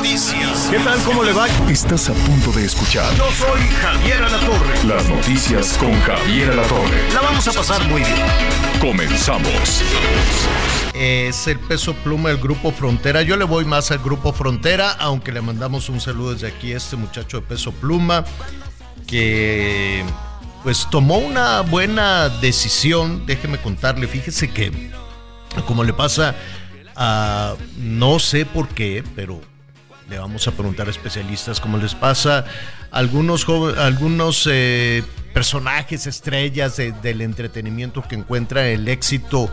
Noticias. ¿Qué tal? ¿Cómo le va? Estás a punto de escuchar Yo soy Javier Alatorre. las noticias con Javier Alatorre. La vamos a pasar muy bien. Comenzamos. Es el peso pluma del Grupo Frontera. Yo le voy más al Grupo Frontera, aunque le mandamos un saludo desde aquí a este muchacho de peso pluma que pues tomó una buena decisión. Déjeme contarle, fíjese que como le pasa a no sé por qué, pero le vamos a preguntar a especialistas cómo les pasa algunos algunos eh, personajes estrellas de- del entretenimiento que encuentran el éxito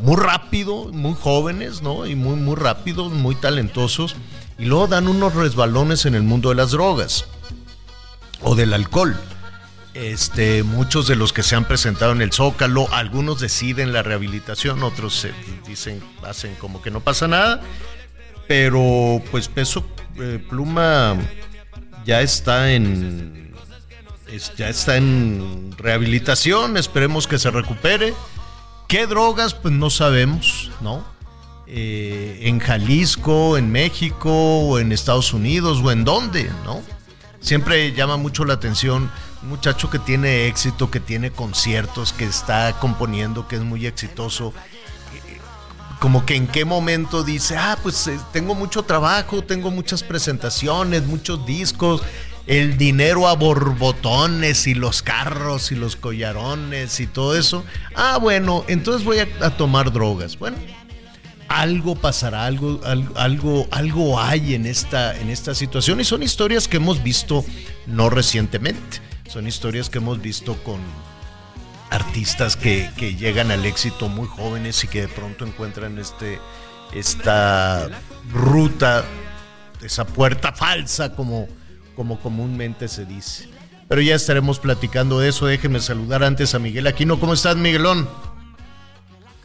muy rápido, muy jóvenes, ¿no? Y muy muy rápidos, muy talentosos y luego dan unos resbalones en el mundo de las drogas o del alcohol. Este, muchos de los que se han presentado en el Zócalo, algunos deciden la rehabilitación, otros se dicen, hacen como que no pasa nada, pero pues Peso eh, Pluma ya está en ya está en rehabilitación, esperemos que se recupere. ¿Qué drogas? Pues no sabemos, ¿no? Eh, en Jalisco, en México, o en Estados Unidos, o en dónde, ¿no? Siempre llama mucho la atención un muchacho que tiene éxito, que tiene conciertos, que está componiendo, que es muy exitoso. Como que en qué momento dice, ah, pues eh, tengo mucho trabajo, tengo muchas presentaciones, muchos discos, el dinero a borbotones y los carros y los collarones y todo eso. Ah, bueno, entonces voy a, tomar drogas. Bueno, algo pasará, algo, algo, algo hay en esta, en esta situación y son historias que hemos visto no recientemente, son historias que hemos visto con artistas que, que llegan al éxito muy jóvenes y que de pronto encuentran este, esta ruta, esa puerta falsa como, como comúnmente se dice. Pero ya estaremos platicando de eso. Déjeme saludar antes a Miguel Aquino. ¿Cómo estás, Miguelón?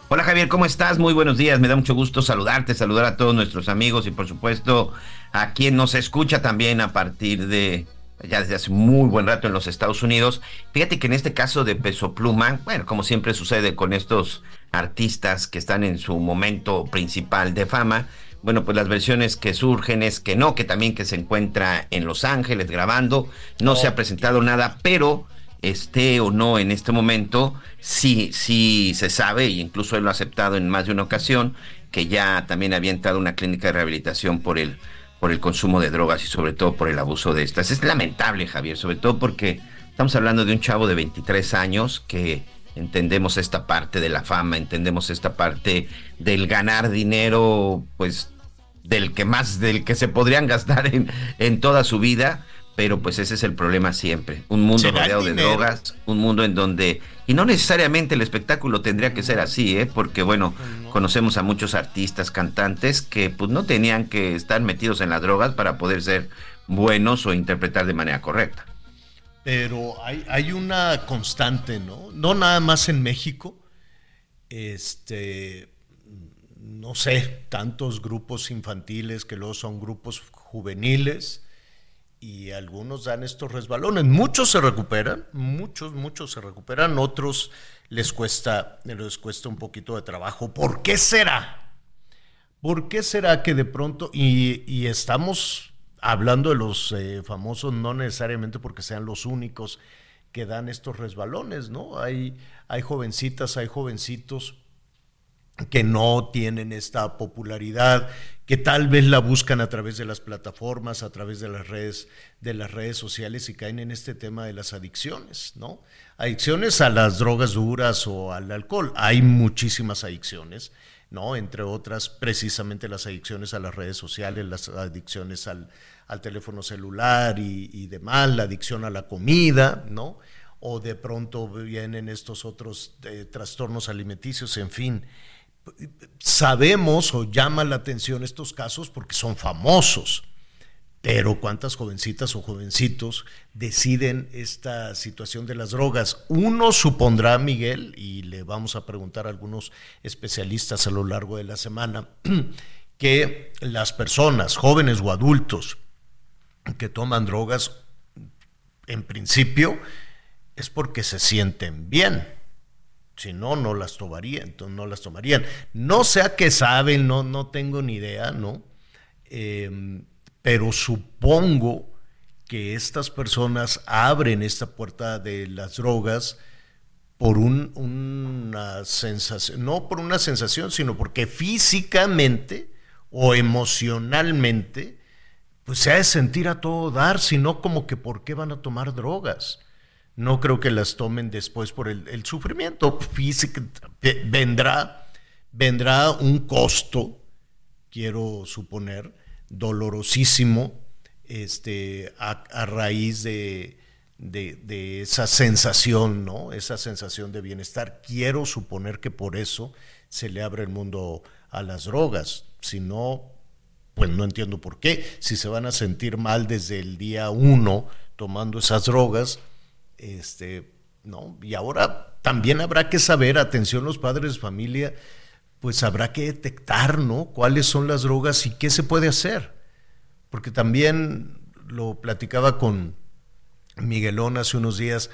Hola Javier, ¿cómo estás? Muy buenos días, me da mucho gusto saludarte, saludar a todos nuestros amigos y por supuesto a quien nos escucha también a partir de ya desde hace muy buen rato en los Estados Unidos. Fíjate que en este caso de Peso Pluma, bueno, como siempre sucede con estos artistas que están en su momento principal de fama, bueno, pues las versiones que surgen es que no, que también que se encuentra en Los Ángeles grabando, no se ha presentado nada, pero esté o no en este momento, sí, sí se sabe, e incluso él lo ha aceptado en más de una ocasión, que ya también había entrado a una clínica de rehabilitación por el, por el consumo de drogas y sobre todo por el abuso de estas. Es lamentable, Javier, sobre todo porque estamos hablando de un chavo de 23 años que entendemos esta parte de la fama, entendemos esta parte del ganar dinero, pues del que más, del que se podrían gastar en, en toda su vida, pero pues ese es el problema siempre. Un mundo ¿Será el rodeado de drogas, un mundo en donde, y no necesariamente el espectáculo tendría que ser así, ¿eh? porque bueno, conocemos a muchos artistas, cantantes que pues no tenían que estar metidos en las drogas para poder ser buenos o interpretar de manera correcta. Pero hay, hay una constante, ¿no? No nada más en México. Este, no sé, tantos grupos infantiles que luego son grupos juveniles y algunos dan estos resbalones. Muchos se recuperan, muchos, muchos se recuperan, otros les cuesta, les cuesta un poquito de trabajo. ¿Por qué será? ¿Por qué será que de pronto, y, estamos hablando de los eh, famosos, no necesariamente porque sean los únicos que dan estos resbalones, ¿no? Hay, hay jovencitas, hay jovencitos que no tienen esta popularidad, que tal vez la buscan a través de las plataformas, a través de las redes, de las redes sociales y caen en este tema de las adicciones, ¿no? Adicciones a las drogas duras o al alcohol. Hay muchísimas adicciones, ¿no? Entre otras, precisamente las adicciones a las redes sociales, las adicciones al, teléfono celular y, y demás, la adicción a la comida, ¿no? O de pronto vienen estos otros eh, trastornos alimenticios, en fin sabemos o llama la atención estos casos porque son famosos. Pero cuántas jovencitas o jovencitos deciden esta situación de las drogas. Uno supondrá, Miguel, y le vamos a preguntar a algunos especialistas a lo largo de la semana, que las personas, jóvenes o adultos, que toman drogas, en principio, es porque se sienten bien. Si no, no las tomarían, no las tomarían. No sé a qué saben, no, no tengo ni idea, ¿no? Em, pero supongo que estas personas abren esta puerta de las drogas por una sensación, no por una sensación, sino porque físicamente o emocionalmente, pues se ha de sentir a todo dar, sino como que por qué van a tomar drogas no creo que las tomen después por el, sufrimiento físico. Vendrá, vendrá un costo, quiero suponer, dolorosísimo, este, a, raíz de, de, esa sensación, ¿no? Esa sensación de bienestar. Quiero suponer que por eso se le abre el mundo a las drogas. Si no, pues no entiendo por qué. Si se van a sentir mal desde el día uno tomando esas drogas, este, ¿no? Y ahora también habrá que saber, atención los padres de familia, pues habrá que detectar, ¿no? Cuáles son las drogas y qué se puede hacer. Porque también lo platicaba con Miguelón hace unos días,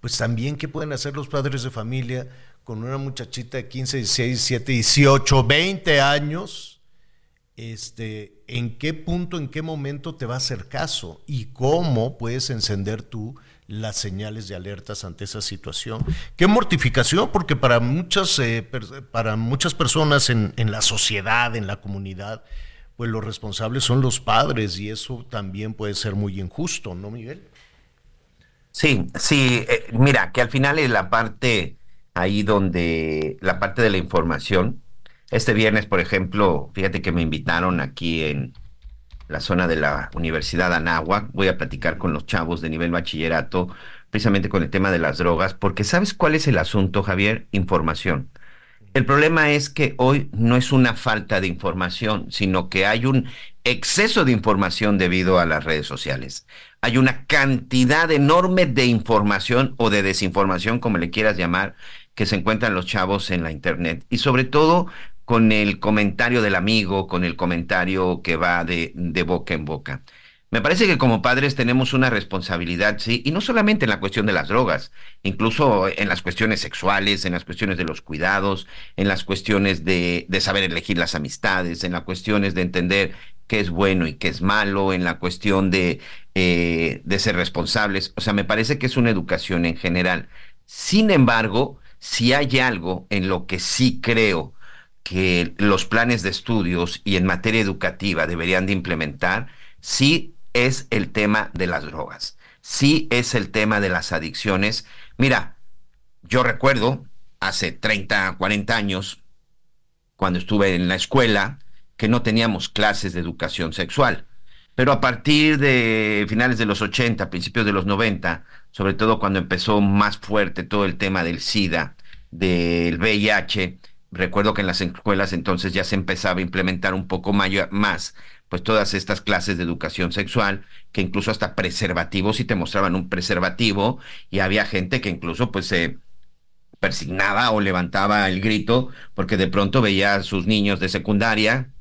pues también qué pueden hacer los padres de familia con una muchachita de 15, 16, 17, 18, 20 años, este, en qué punto, en qué momento te va a hacer caso y cómo puedes encender tú las señales de alertas ante esa situación. Qué mortificación, porque para muchas, eh, para muchas personas en, la sociedad, en la comunidad, pues los responsables son los padres y eso también puede ser muy injusto, ¿no, Miguel? Sí, sí, eh, mira, que al final es la parte ahí donde, la parte de la información. Este viernes, por ejemplo, fíjate que me invitaron aquí en, la zona de la Universidad Anáhuac. Voy a platicar con los chavos de nivel bachillerato precisamente con el tema de las drogas, porque ¿sabes cuál es el asunto, Javier? Información. El problema es que hoy no es una falta de información, sino que hay un exceso de información debido a las redes sociales. Hay una cantidad enorme de información o de desinformación, como le quieras llamar, que se encuentran los chavos en la Internet. Y sobre todo con el comentario del amigo, con el comentario que va de, boca en boca. Me parece que como padres tenemos una responsabilidad, sí, y no solamente en la cuestión de las drogas, incluso en las cuestiones sexuales, en las cuestiones de los cuidados, en las cuestiones de, de saber elegir las amistades, en las cuestiones de entender qué es bueno y qué es malo, en la cuestión de, eh, de ser responsables. O sea, me parece que es una educación en general. Sin embargo, si hay algo en lo que sí creo, que los planes de estudios y en materia educativa deberían de implementar, sí es el tema de las drogas, sí es el tema de las adicciones. Mira, yo recuerdo hace 30, 40 años, cuando estuve en la escuela, que no teníamos clases de educación sexual. Pero a partir de finales de los 80, principios de los 90, sobre todo cuando empezó más fuerte todo el tema del SIDA, del VIH, recuerdo que en las escuelas entonces ya se empezaba a implementar un poco más, pues todas estas clases de educación sexual, que incluso hasta preservativos y te mostraban un preservativo y había gente que incluso pues se persignaba o levantaba el grito porque de pronto veía a sus niños de secundaria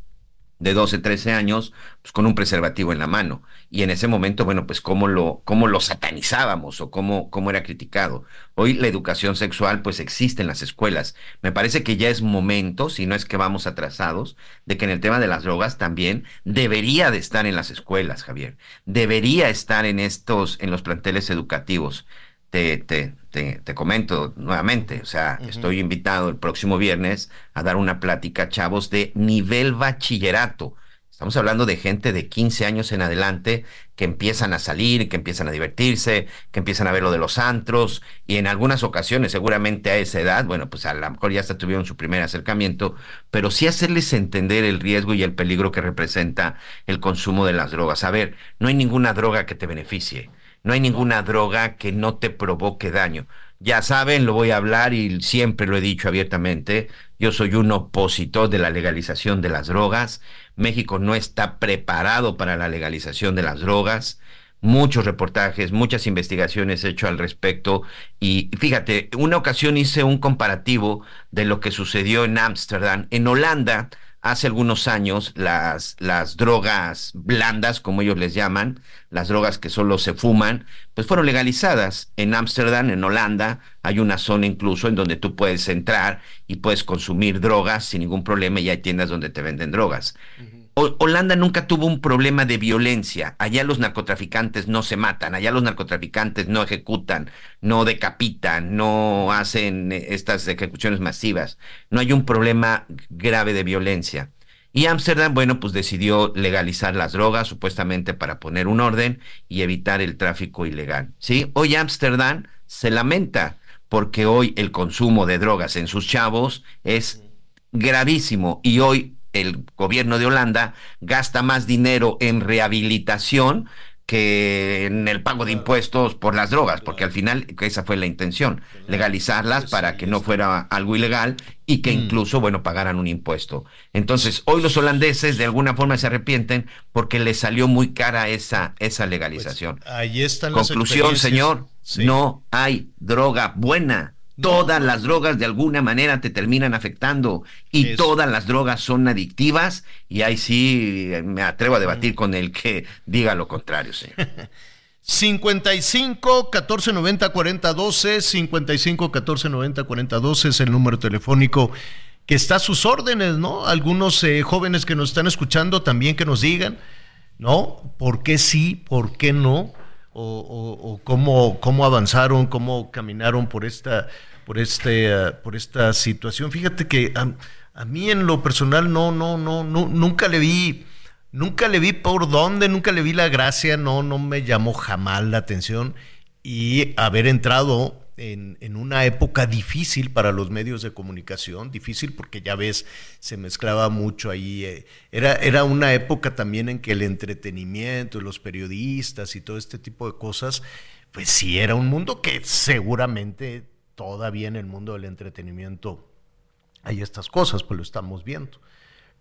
de 12, 13 años, pues con un preservativo en la mano. Y en ese momento, bueno, pues cómo lo, cómo lo satanizábamos o cómo, cómo era criticado. Hoy la educación sexual pues existe en las escuelas. Me parece que ya es momento, si no es que vamos atrasados, de que en el tema de las drogas también debería de estar en las escuelas, Javier. Debería estar en estos, en los planteles educativos te, te, te, comento nuevamente, o sea, estoy invitado el próximo viernes a dar una plática, chavos, de nivel bachillerato. Estamos hablando de gente de 15 años en adelante que empiezan a salir, que empiezan a divertirse, que empiezan a ver lo de los antros y en algunas ocasiones, seguramente a esa edad, bueno, pues a lo mejor ya hasta tuvieron su primer acercamiento, pero sí hacerles entender el riesgo y el peligro que representa el consumo de las drogas. A ver, no hay ninguna droga que te beneficie. No hay ninguna droga que no te provoque daño. ya saben, lo voy a hablar y siempre lo he dicho abiertamente. Yo soy un opositor de la legalización de las drogas. México no está preparado para la legalización de las drogas muchos reportajes, muchas investigaciones hecho al respecto. Y fíjate, una ocasión hice un comparativo de lo que sucedió en Ámsterdam. En Holanda, hace algunos años, las, las drogas blandas, como ellos les llaman, las drogas que solo se fuman, pues fueron legalizadas. En Ámsterdam, en Holanda, hay una zona incluso en donde tú puedes entrar y puedes consumir drogas sin ningún problema y hay tiendas donde te venden drogas. Holanda nunca tuvo un problema de violencia. Allá los narcotraficantes no se matan, allá los narcotraficantes no ejecutan, no decapitan, no hacen eh, estas ejecuciones masivas. No hay un problema grave de violencia. Y Ámsterdam, bueno, pues decidió legalizar las drogas, supuestamente para poner un orden y evitar el tráfico ilegal. ¿sí? Hoy Ámsterdam se lamenta porque hoy el consumo de drogas en sus chavos es gravísimo y hoy el gobierno de Holanda gasta más dinero en rehabilitación que en el pago de impuestos por las drogas, porque al final esa fue la intención, legalizarlas para que no fuera algo ilegal y que mm. incluso, bueno, pagaran un impuesto. Entonces, hoy los holandeses de alguna forma se arrepienten porque les salió muy cara esa, esa legalización. Pues, ahí están Conclusión, señor, no hay droga buena. Todas las drogas de alguna manera te terminan afectando y todas las drogas son adictivas y ahí sí me atrevo a debatir con el que diga lo contrario, señor. 55 14 90 40 12 55 14 90 40 12 es el número telefónico que está a sus órdenes, ¿no? Algunos eh, jóvenes que nos están escuchando también que nos digan, ¿no? ¿Por qué sí? ¿Por qué no? O, cómo, cómo, avanzaron, cómo caminaron por esta, por este, ah, por esta situación. Fíjate que a, mí en lo personal no, no, no, no, nunca le vi, nunca le vi por dónde, nunca le vi la gracia, no, no me llamó jamás la atención y haber entrado en, una época difícil para los medios de comunicación, difícil porque ya ves, se mezclaba mucho ahí. Eh, era, era una época también en que el entretenimiento, los periodistas y todo este tipo de cosas, pues sí, era un mundo que seguramente todavía en el mundo del entretenimiento hay estas cosas, pues lo estamos viendo.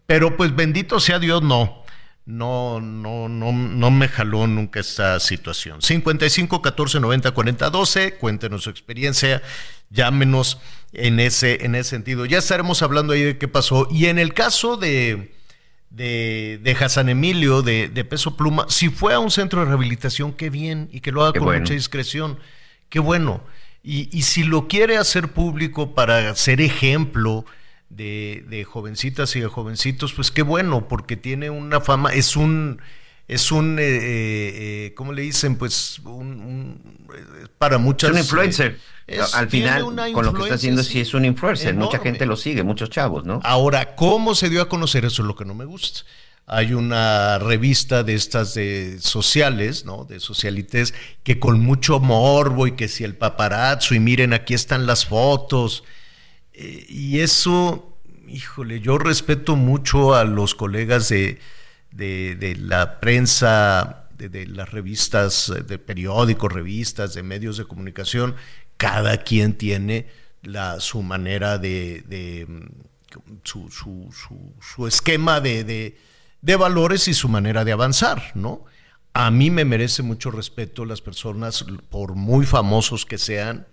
Pero pues bendito sea Dios, no no, no, no, no me jaló nunca esta situación. 55 14 90 40 12, cuéntenos su experiencia, llámenos en ese, en ese sentido. Ya estaremos hablando ahí de qué pasó. Y en el caso de, de, de Hassan Emilio, de, de, Peso Pluma, si fue a un centro de rehabilitación, qué bien, y que lo haga con mucha discreción, qué bueno. Y, y si lo quiere hacer público para ser ejemplo, de, de, jovencitas y de jovencitos, pues qué bueno, porque tiene una fama, es un, es un, eh, eh, eh ¿cómo le dicen? Pues un, para muchas... Es un influencer. Al final, con lo que está haciendo, sí es un influencer. Mucha gente lo sigue, muchos chavos, ¿no? Ahora, ¿cómo se dio a conocer? Eso es lo que no me gusta. Hay una revista de estas de sociales, ¿no? De socialites, que con mucho morbo y que si el paparazzo y miren, aquí están las fotos y eso, híjole, yo respeto mucho a los colegas de, de, la prensa, de, las revistas, de periódicos, revistas, de medios de comunicación. Cada quien tiene la, su manera de, su, su, su, esquema de, valores y su manera de avanzar, ¿no? A mí me merece mucho respeto las personas, por muy famosos que sean,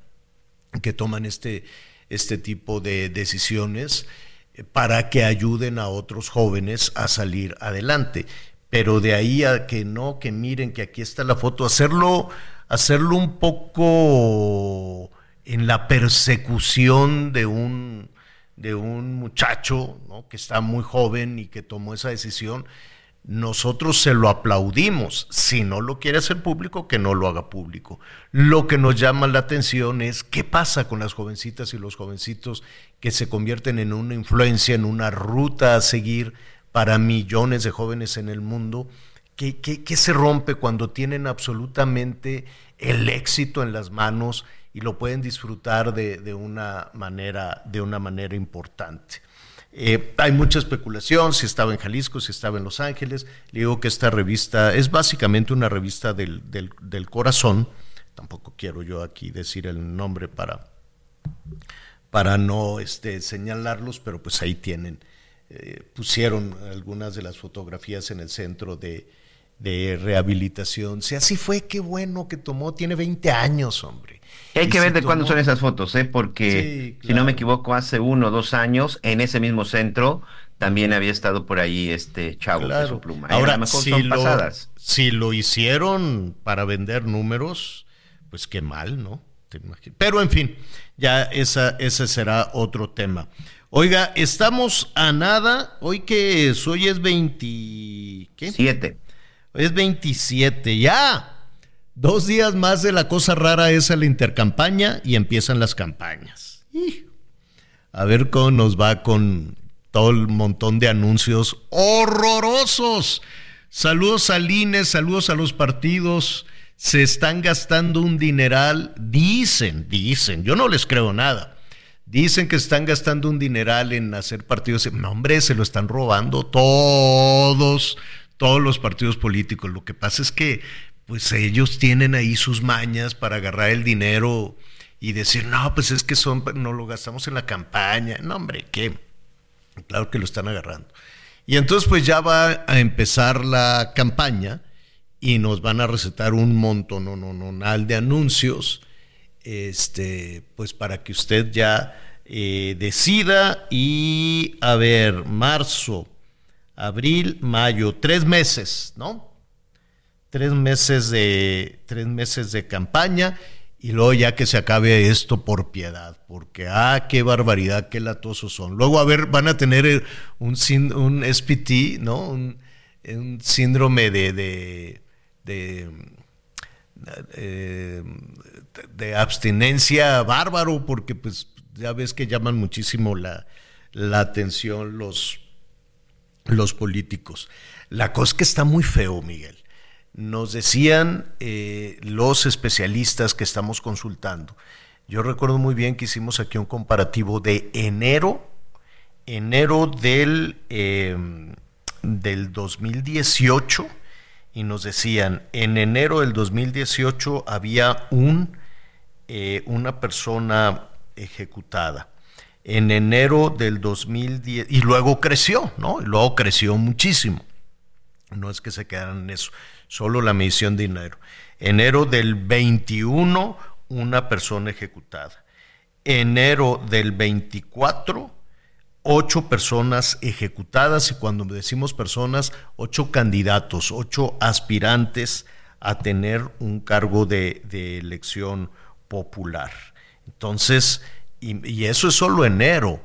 que toman este, este tipo de decisiones eh, para que ayuden a otros jóvenes a salir adelante. Pero de ahí a que no, que miren que aquí está la foto, hacerlo, hacerlo un poco en la persecución de un, de un muchacho que está muy joven y que tomó esa decisión, nosotros se lo aplaudimos. Si no lo quiere hacer público, que no lo haga público. Lo que nos llama la atención es qué pasa con las jovencitas y los jovencitos que se convierten en una influencia, en una ruta a seguir para millones de jóvenes en el mundo. ¿Qué, qué, se rompe cuando tienen absolutamente el éxito en las manos y lo pueden disfrutar de, de una, manera, de una manera importante? Eh, hay mucha especulación, si estaba en Jalisco, si estaba en Los Ángeles. Le digo que esta revista es básicamente una revista del, del, corazón, tampoco quiero yo aquí decir el nombre para, para no este, señalarlos, pero pues ahí tienen, eh, pusieron algunas de las fotografías en el centro de, de rehabilitación. Si así fue, qué bueno que tomó, tiene 20 años, hombre. Hay que ver de cuándo son esas fotos, ¿eh? porque si no me equivoco, hace uno o dos años, en ese mismo centro, también había estado por ahí este chavo de su pluma. Ahora, si, lo, si lo hicieron para vender números, pues qué mal, ¿no? Pero en fin, ya esa, ese será otro tema. Oiga, estamos a nada, hoy que es, hoy es 20... ¿qué? Siete. Hoy es 27, ya. Dos días más de la cosa rara esa la intercampaña y empiezan las campañas. A ver cómo nos va con todo el montón de anuncios horrorosos. Saludos a INE, saludos a los partidos. Se están gastando un dineral, dicen, dicen, yo no les creo nada. Dicen que están gastando un dineral en hacer partidos. No, hombre, se lo están robando todos, todos los partidos políticos. Lo que pasa es que, pues ellos tienen ahí sus mañas para agarrar el dinero y decir, no, pues es que son, no lo gastamos en la campaña. No, hombre, ¿qué? Claro que lo están agarrando. Y entonces pues ya va a empezar la campaña y nos van a recetar un montón no, no, no, de anuncios, este, pues para que usted ya eh, decida y a ver, marzo, abril, mayo, tres meses, ¿no? Tres meses de, tres meses de campaña y luego ya que se acabe esto por piedad, porque ah, qué barbaridad, qué latosos son. Luego a ver, van a tener eh, un, SPT. Un, síndrome eh, de, abstinencia bárbaro, porque pues ya ves que llaman muchísimo la, la atención los, los políticos. La cosa que está muy feo, Miguel nos decían eh, los especialistas que estamos consultando. Yo recuerdo muy bien que hicimos aquí un comparativo de enero, enero del, em, del 2018, y nos decían, en enero del 2018 había un, eh, una persona ejecutada. En enero del 2010, y luego creció, ¿no? Y luego creció muchísimo. No es que se quedaran en eso solo la medición de enero. Enero del 21, una persona ejecutada. Enero del 24, ocho personas ejecutadas y cuando decimos personas, ocho candidatos, ocho aspirantes a tener un cargo de, elección popular. Entonces, y, y, eso es solo enero.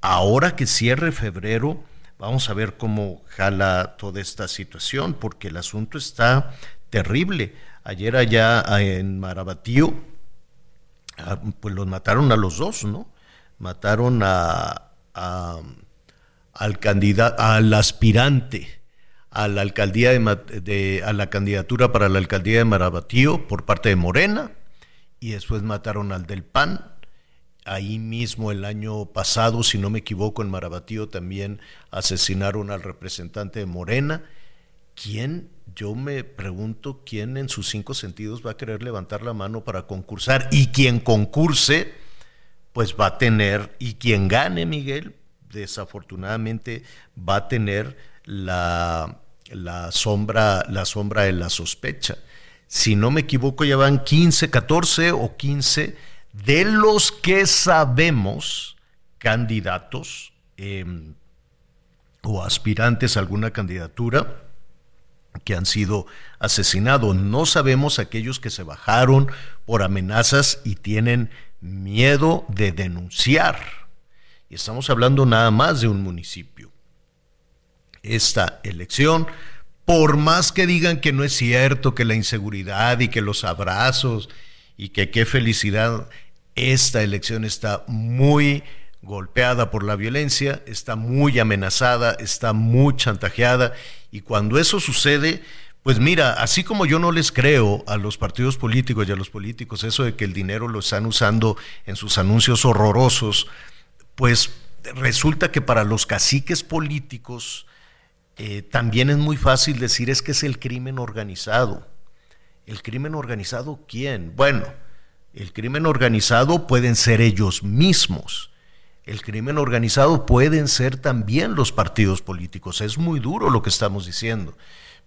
Ahora que cierre febrero, Vamos a ver cómo jala toda esta situación, porque el asunto está terrible. Ayer allá en Marabatío, ah, pues los mataron a los dos, ¿no? Mataron a, al al aspirante a la alcaldía de, a la candidatura para la alcaldía de Marabatío por parte de Morena y después mataron al del PAN Ahí mismo el año pasado, si no me equivoco, en Marabatío también asesinaron al representante de Morena. ¿Quién, yo me pregunto, quién en sus cinco sentidos va a querer levantar la mano para concursar? Y quien concurse, pues va a tener, y quien gane, Miguel, desafortunadamente va a tener la, la, sombra, la sombra de la sospecha. Si no me equivoco, ya van 15, 14 o 15 de los que sabemos candidatos em, o aspirantes a alguna candidatura que han sido asesinados. No sabemos aquellos que se bajaron por amenazas y tienen miedo de denunciar. Y estamos hablando nada más de un municipio. Esta elección, por más que digan que no es cierto, que la inseguridad y que los abrazos y que qué felicidad, esta elección está muy golpeada por la violencia, está muy amenazada, está muy chantajeada y cuando eso sucede, pues mira, así como yo no les creo a los partidos políticos y a los políticos eso de que el dinero lo están usando en sus anuncios horrorosos, pues resulta que para los caciques políticos eh, también es muy fácil decir es que es el crimen organizado ¿El crimen organizado quién? Bueno, el crimen organizado pueden ser ellos mismos. El crimen organizado pueden ser también los partidos políticos. Es muy duro lo que estamos diciendo.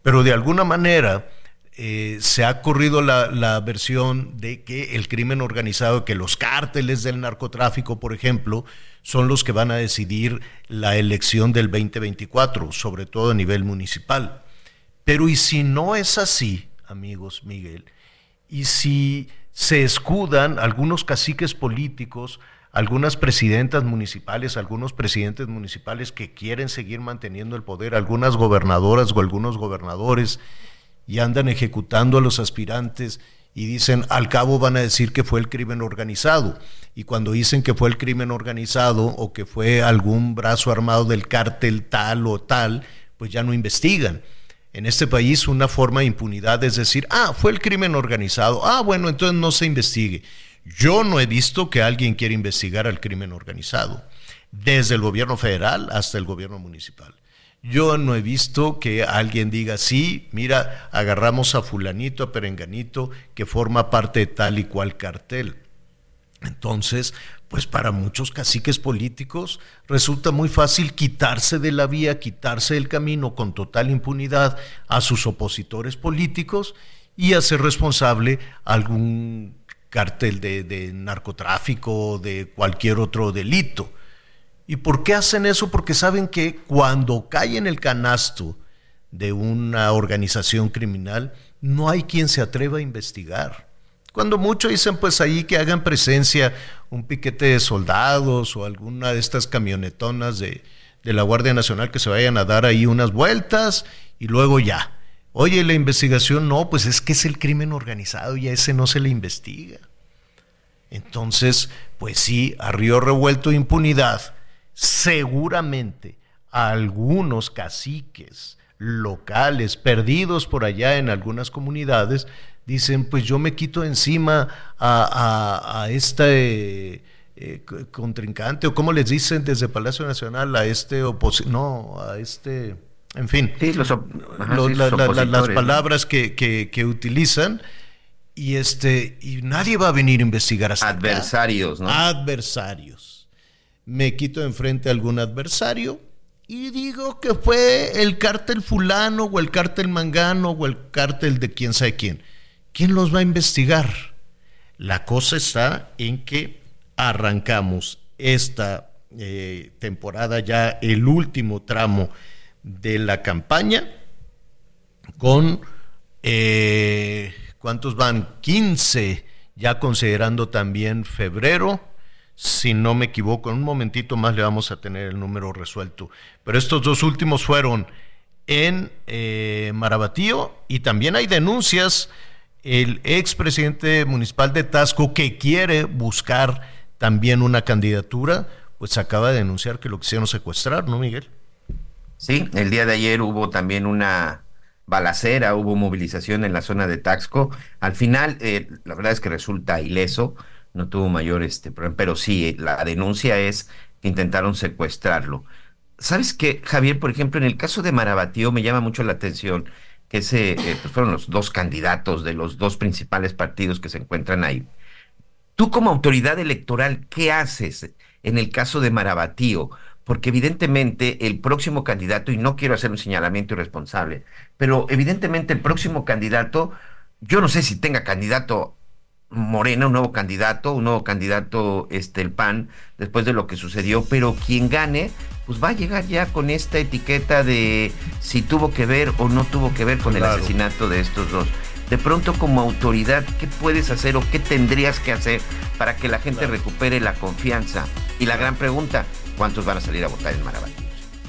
Pero de alguna manera eh, se ha corrido la, versión de que el crimen organizado, que los cárteles del narcotráfico, por ejemplo, son los que van a decidir la elección del 2024, sobre todo a nivel municipal. Pero ¿y si no es así? Amigos Miguel, y si se escudan algunos caciques políticos, algunas presidentas municipales, algunos presidentes municipales que quieren seguir manteniendo el poder, algunas gobernadoras o algunos gobernadores, y andan ejecutando a los aspirantes y dicen, al cabo van a decir que fue el crimen organizado. Y cuando dicen que fue el crimen organizado o que fue algún brazo armado del cártel tal o tal, pues ya no investigan en este país una forma de impunidad es decir, ah, fue el crimen organizado, ah, bueno, entonces no se investigue. Yo no he visto que alguien quiera investigar al crimen organizado, desde el gobierno federal hasta el gobierno municipal. Yo no he visto que alguien diga, sí, mira, agarramos a fulanito, a perenganito, que forma parte de tal y cual cartel. Entonces, pues para muchos caciques políticos resulta muy fácil quitarse de la vía, quitarse del camino con total impunidad a sus opositores políticos y hacer responsable algún cártel de, de narcotráfico o de cualquier otro delito. ¿Y por qué hacen eso? Porque saben que cuando cae en el canasto de una organización criminal, no hay quien se atreva a investigar. Cuando mucho dicen pues ahí que hagan presencia un piquete de soldados o alguna de estas camionetonas de, la Guardia Nacional que se vayan a dar ahí unas vueltas y luego ya. Oye, la investigación no, pues es que es el crimen organizado y a ese no se le investiga. Entonces, pues sí, a río revuelto impunidad, seguramente algunos caciques locales perdidos por allá en algunas comunidades dicen, pues yo me quito encima a, este eh, contrincante, o como les dicen desde Palacio Nacional, a este opositor, no, a este, en fin, las palabras que, que, utilizan. Y este, y nadie va a venir a investigar hasta Adversarios, ¿no? Adversarios. Me quito enfrente a algún adversario y digo que fue el cártel fulano o el cártel mangano o el cártel de quién sabe quién. ¿Quién los va a investigar? La cosa está en que arrancamos esta eh, temporada, ya el último tramo de la campaña, con, eh, ¿cuántos van? 15, ya considerando también febrero. Si no me equivoco, en un momentito más le vamos a tener el número resuelto. Pero estos dos últimos fueron en eh, Marabatío y también hay denuncias el expresidente municipal de Tasco que quiere buscar también una candidatura, pues acaba de denunciar que lo quisieron secuestrar, ¿no, Miguel? Sí, el día de ayer hubo también una balacera, hubo movilización en la zona de Taxco. Al final, eh, la verdad es que resulta ileso, no tuvo mayor este problema, pero sí, la denuncia es que intentaron secuestrarlo. ¿Sabes qué, Javier? Por ejemplo, en el caso de Marabatío me llama mucho la atención que ese, eh, pues, fueron los dos candidatos de los dos principales partidos que se encuentran ahí. Tú como autoridad electoral, ¿qué haces en el caso de Marabatío? Porque evidentemente el próximo candidato, y no quiero hacer un señalamiento irresponsable, pero evidentemente el próximo candidato, yo no sé si tenga candidato Morena, un nuevo candidato, un nuevo candidato, este, el PAN, después de lo que sucedió, pero quien gane, pues va a llegar ya con esta etiqueta de si tuvo que ver o no tuvo que ver con el asesinato de estos dos. De pronto, como autoridad, ¿qué puedes hacer o qué tendrías que hacer para que la gente recupere la confianza? Y la gran pregunta, ¿cuántos van a salir a votar en Marabal?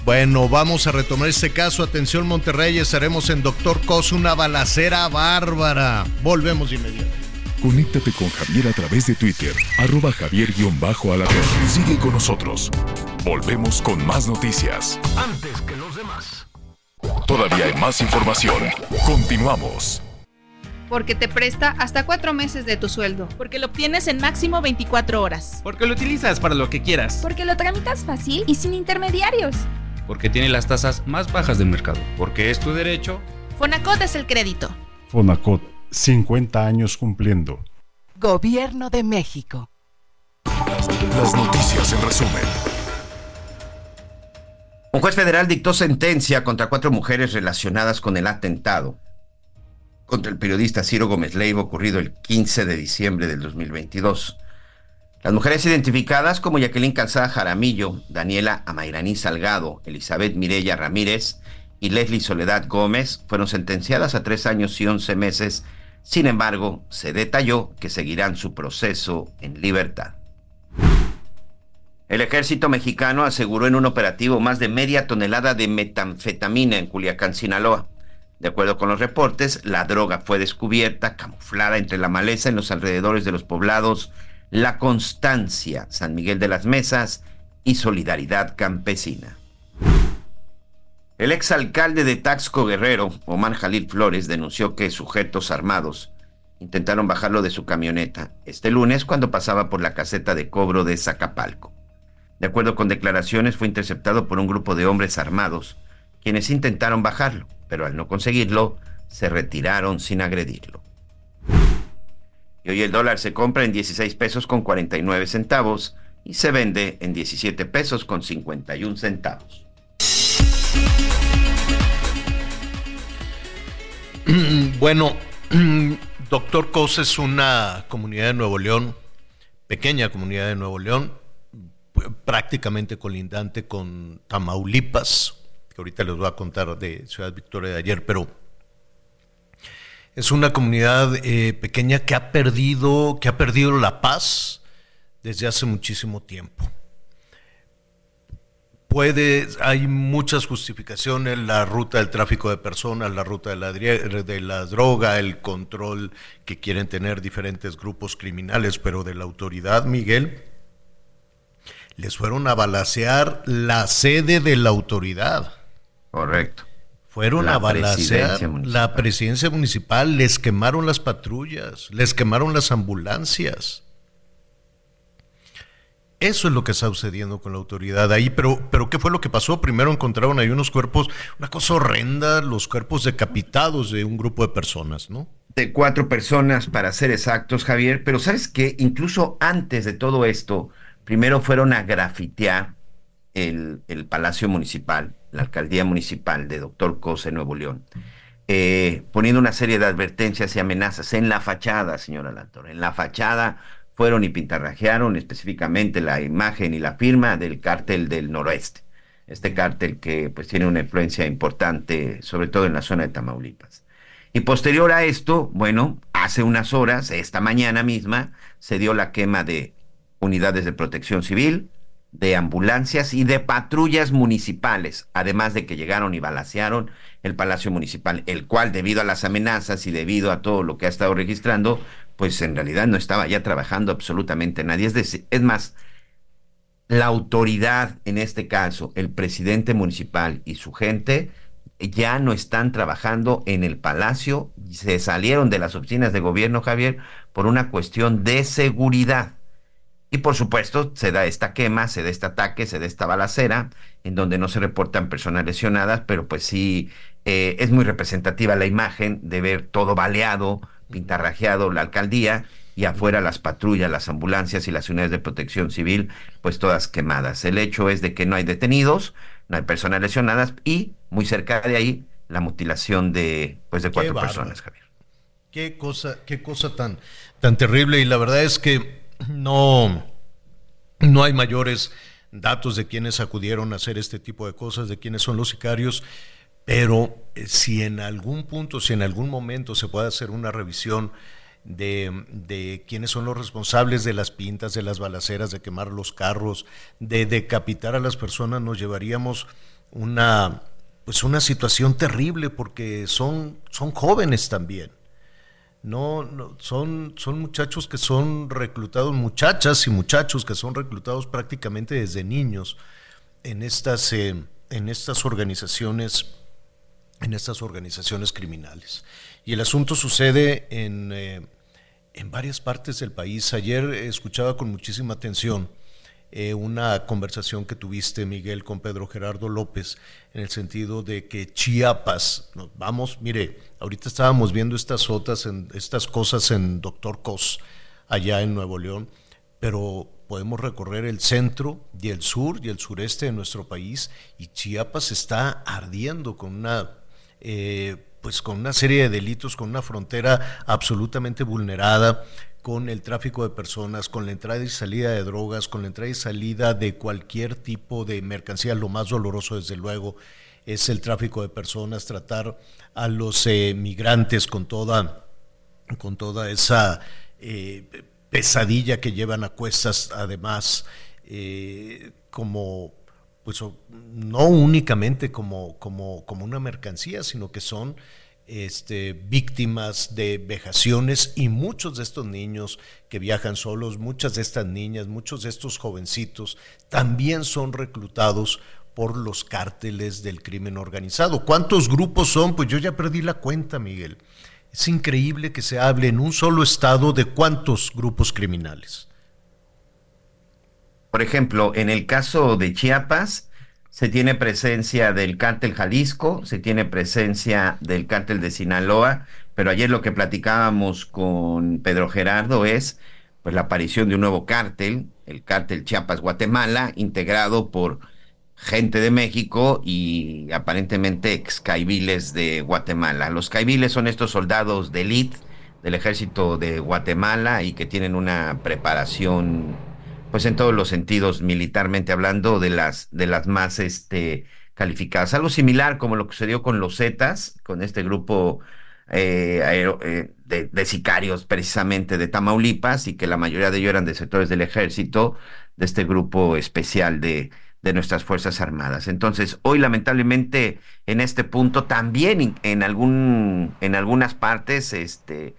Bueno, vamos a retomar este caso. Atención, Monterrey, estaremos en Doctor Cos, una balacera bárbara. Volvemos inmediatamente. Conéctate con Javier a través de Twitter, arroba javier-alatón. Sigue con nosotros. Volvemos con más noticias. Antes que los demás. Todavía hay más información. Continuamos. Porque te presta hasta cuatro meses de tu sueldo. Porque lo obtienes en máximo 24 horas. Porque lo utilizas para lo que quieras. Porque lo tramitas fácil y sin intermediarios. Porque tiene las tasas más bajas del mercado. Porque es tu derecho. Fonacot es el crédito. Fonacot 50 años cumpliendo. Gobierno de México. Las noticias en resumen. Un juez federal dictó sentencia contra cuatro mujeres relacionadas con el atentado contra el periodista Ciro Gómez Leiva ocurrido el 15 de diciembre del 2022. Las mujeres identificadas como Jacqueline Calzada Jaramillo, Daniela Amairaní Salgado, Elizabeth Mirella Ramírez y Leslie Soledad Gómez fueron sentenciadas a tres años y once meses. Sin embargo, se detalló que seguirán su proceso en libertad. El ejército mexicano aseguró en un operativo más de media tonelada de metanfetamina en Culiacán, Sinaloa. De acuerdo con los reportes, la droga fue descubierta camuflada entre la maleza en los alrededores de los poblados La Constancia, San Miguel de las Mesas y Solidaridad Campesina. El exalcalde de Taxco Guerrero, Omar Jalil Flores, denunció que sujetos armados intentaron bajarlo de su camioneta este lunes cuando pasaba por la caseta de cobro de Zacapalco. De acuerdo con declaraciones, fue interceptado por un grupo de hombres armados, quienes intentaron bajarlo, pero al no conseguirlo, se retiraron sin agredirlo. Y hoy el dólar se compra en 16 pesos con 49 centavos y se vende en 17 pesos con 51 centavos. Bueno, Doctor Cos es una comunidad de Nuevo León, pequeña comunidad de Nuevo León, prácticamente colindante con Tamaulipas, que ahorita les voy a contar de Ciudad Victoria de ayer, pero es una comunidad eh, pequeña que ha perdido, que ha perdido la paz desde hace muchísimo tiempo. Puede, hay muchas justificaciones, la ruta del tráfico de personas, la ruta de la, de la droga, el control que quieren tener diferentes grupos criminales, pero de la autoridad, Miguel, les fueron a balacear la sede de la autoridad. Correcto. Fueron a balacear la presidencia municipal, les quemaron las patrullas, les quemaron las ambulancias. Eso es lo que está sucediendo con la autoridad ahí, pero, pero ¿qué fue lo que pasó? Primero encontraron ahí unos cuerpos, una cosa horrenda, los cuerpos decapitados de un grupo de personas, ¿no? De cuatro personas, para ser exactos, Javier, pero ¿sabes qué? Incluso antes de todo esto, primero fueron a grafitear el, Palacio Municipal, la alcaldía municipal de Doctor Cose, Nuevo León, eh, poniendo una serie de advertencias y amenazas en la fachada, señora Lantor. En la fachada fueron y pintarrajearon específicamente la imagen y la firma del cártel del noroeste. Este cártel que pues tiene una influencia importante, sobre todo en la zona de Tamaulipas. Y posterior a esto, bueno, hace unas horas, esta mañana misma, se dio la quema de unidades de protección civil, de ambulancias y de patrullas municipales, además de que llegaron y balacearon el Palacio Municipal, el cual debido a las amenazas y debido a todo lo que ha estado registrando, pues en realidad no estaba ya trabajando absolutamente nadie. Es, es más, la autoridad, en este caso, el presidente municipal y su gente, ya no están trabajando en el palacio, se salieron de las oficinas de gobierno, Javier, por una cuestión de seguridad. Y por supuesto, se da esta quema, se da este ataque, se da esta balacera, en donde no se reportan personas lesionadas, pero pues sí eh, es muy representativa la imagen de ver todo baleado, pintarrajeado la alcaldía y afuera las patrullas, las ambulancias y las unidades de protección civil, pues todas quemadas. El hecho es de que no hay detenidos, no hay personas lesionadas y muy cerca de ahí la mutilación de pues de cuatro personas, Javier. Qué cosa, qué cosa tan, tan terrible y la verdad es que no, no hay mayores datos de quienes acudieron a hacer este tipo de cosas, de quiénes son los sicarios, pero eh, si en algún punto, si en algún momento se puede hacer una revisión de, de, quiénes son los responsables de las pintas, de las balaceras, de quemar los carros, de decapitar a las personas, nos llevaríamos una, pues una situación terrible porque son, son jóvenes también. No, son, son muchachos que son reclutados, muchachas y muchachos que son reclutados prácticamente desde niños en estas, eh, en estas organizaciones, en estas organizaciones criminales. Y el asunto sucede en, eh, en varias partes del país. Ayer escuchaba con muchísima atención eh, una conversación que tuviste, Miguel, con Pedro Gerardo López, en el sentido de que Chiapas, vamos, mire, ahorita estábamos viendo estas otras, estas cosas en Doctor Cos, allá en Nuevo León, pero podemos recorrer el centro y el sur y el sureste de nuestro país y Chiapas está ardiendo con una eh, pues con una serie de delitos, con una frontera absolutamente vulnerada, con el tráfico de personas, con la entrada y salida de drogas, con la entrada y salida de cualquier tipo de mercancía. Lo más doloroso, desde luego, es el tráfico de personas, tratar a los eh, migrantes con toda, con toda esa eh, pesadilla que llevan a cuestas, además, eh, como pues no únicamente como, como, como una mercancía, sino que son este, víctimas de vejaciones y muchos de estos niños que viajan solos, muchas de estas niñas, muchos de estos jovencitos también son reclutados por los cárteles del crimen organizado. ¿Cuántos grupos son? Pues yo ya perdí la cuenta, Miguel. Es increíble que se hable en un solo estado de cuántos grupos criminales. Por ejemplo, en el caso de Chiapas, se tiene presencia del cártel Jalisco, se tiene presencia del cártel de Sinaloa, pero ayer lo que platicábamos con Pedro Gerardo es pues la aparición de un nuevo cártel, el cártel Chiapas Guatemala, integrado por gente de México y aparentemente ex caibiles de Guatemala. Los caibiles son estos soldados de élite del ejército de Guatemala y que tienen una preparación pues en todos los sentidos, militarmente hablando, de las, de las más este, calificadas. Algo similar como lo que sucedió con los Zetas, con este grupo eh, eh, de, de, sicarios precisamente de Tamaulipas, y que la mayoría de ellos eran de sectores del ejército, de este grupo especial de, de nuestras Fuerzas Armadas. Entonces, hoy lamentablemente en este punto también en algún en algunas partes este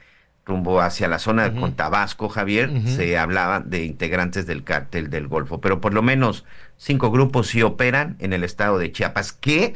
rumbo hacia la zona de con Tabasco, Javier, se hablaba de integrantes del cártel del Golfo, pero por lo menos cinco grupos sí operan en el estado de Chiapas, que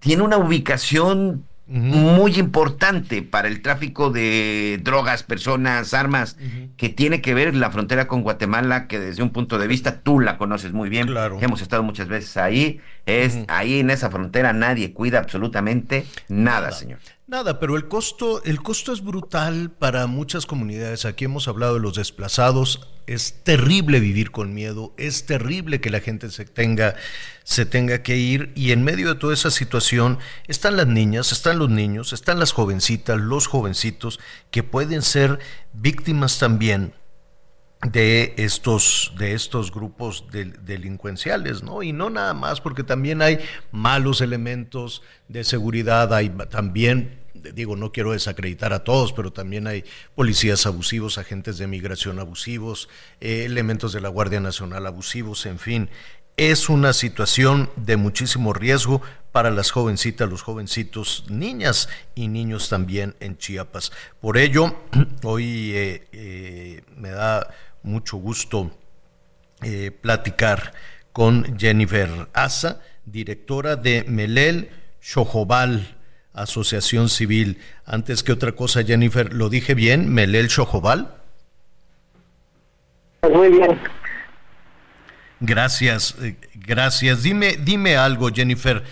tiene una ubicación muy importante para el tráfico de drogas, personas, armas, que tiene que ver la frontera con Guatemala, que desde un punto de vista tú la conoces muy bien, claro. hemos estado muchas veces ahí, es ahí en esa frontera nadie cuida absolutamente nada. señor. Nada, pero el costo, el costo es brutal para muchas comunidades. Aquí hemos hablado de los desplazados. Es terrible vivir con miedo, es terrible que la gente se tenga, se tenga que ir. Y en medio de toda esa situación están las niñas, están los niños, están las jovencitas, los jovencitos, que pueden ser víctimas también de estos, de estos grupos delincuenciales, ¿no? Y no nada más, porque también hay malos elementos de seguridad, hay también digo, no quiero desacreditar a todos, pero también hay policías abusivos, agentes de migración abusivos, eh, elementos de la Guardia Nacional abusivos, en fin. Es una situación de muchísimo riesgo para las jovencitas, los jovencitos, niñas y niños también en Chiapas. Por ello, hoy eh, eh, me da mucho gusto platicar con Jennifer Asa, directora de Melel Chojobal Asociación Civil. Antes que otra cosa, Jennifer, ¿lo dije bien? ¿Melel Chojobal? Muy bien. Gracias, eh, gracias. Dime, dime algo, Jennifer.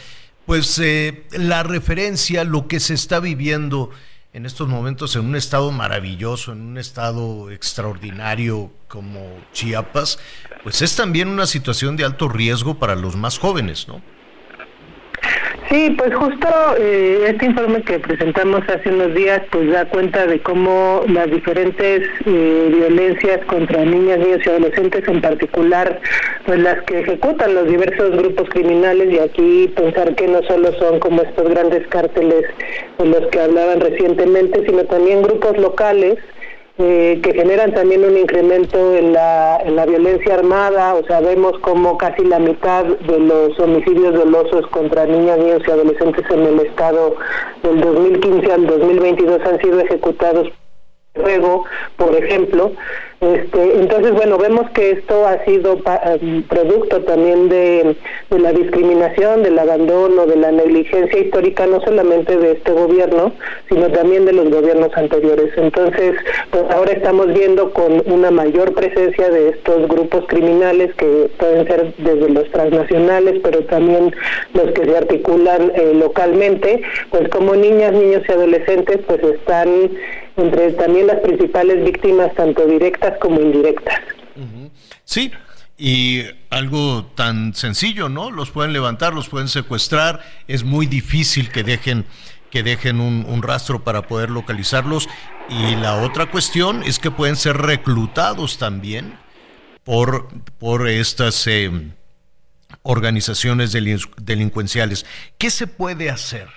Pues eh, la referencia, lo que se está viviendo en estos momentos en un estado maravilloso, en un estado extraordinario como Chiapas, pues es también una situación de alto riesgo para los más jóvenes, ¿no? Sí, pues justo eh, este informe que presentamos hace unos días pues da cuenta de cómo las diferentes eh, violencias contra niñas, niños y adolescentes en particular, pues las que ejecutan los diversos grupos criminales y aquí pensar que no solo son como estos grandes cárteles de los que hablaban recientemente, sino también grupos locales eh, que generan también un incremento en la, en la violencia armada, o sea, vemos como casi la mitad de los homicidios dolosos contra niñas, niños y adolescentes en el estado del 2015 al 2022 han sido ejecutados luego, por ejemplo, Este, entonces, bueno, vemos que esto ha sido um, producto también de, la discriminación, del abandono, de la negligencia histórica, no solamente de este gobierno, sino también de los gobiernos anteriores. Entonces, pues ahora estamos viendo con una mayor presencia de estos grupos criminales que pueden ser desde los transnacionales, pero también los que se articulan eh, localmente, pues como niñas, niños y adolescentes, pues están entre también las principales víctimas, tanto directas como indirectas. Sí, y algo tan sencillo, ¿no? Los pueden levantar, los pueden secuestrar, es muy difícil que dejen que dejen un, rastro para poder localizarlos. Y la otra cuestión es que pueden ser reclutados también por, por estas eh, organizaciones delincuenciales. ¿Qué se puede hacer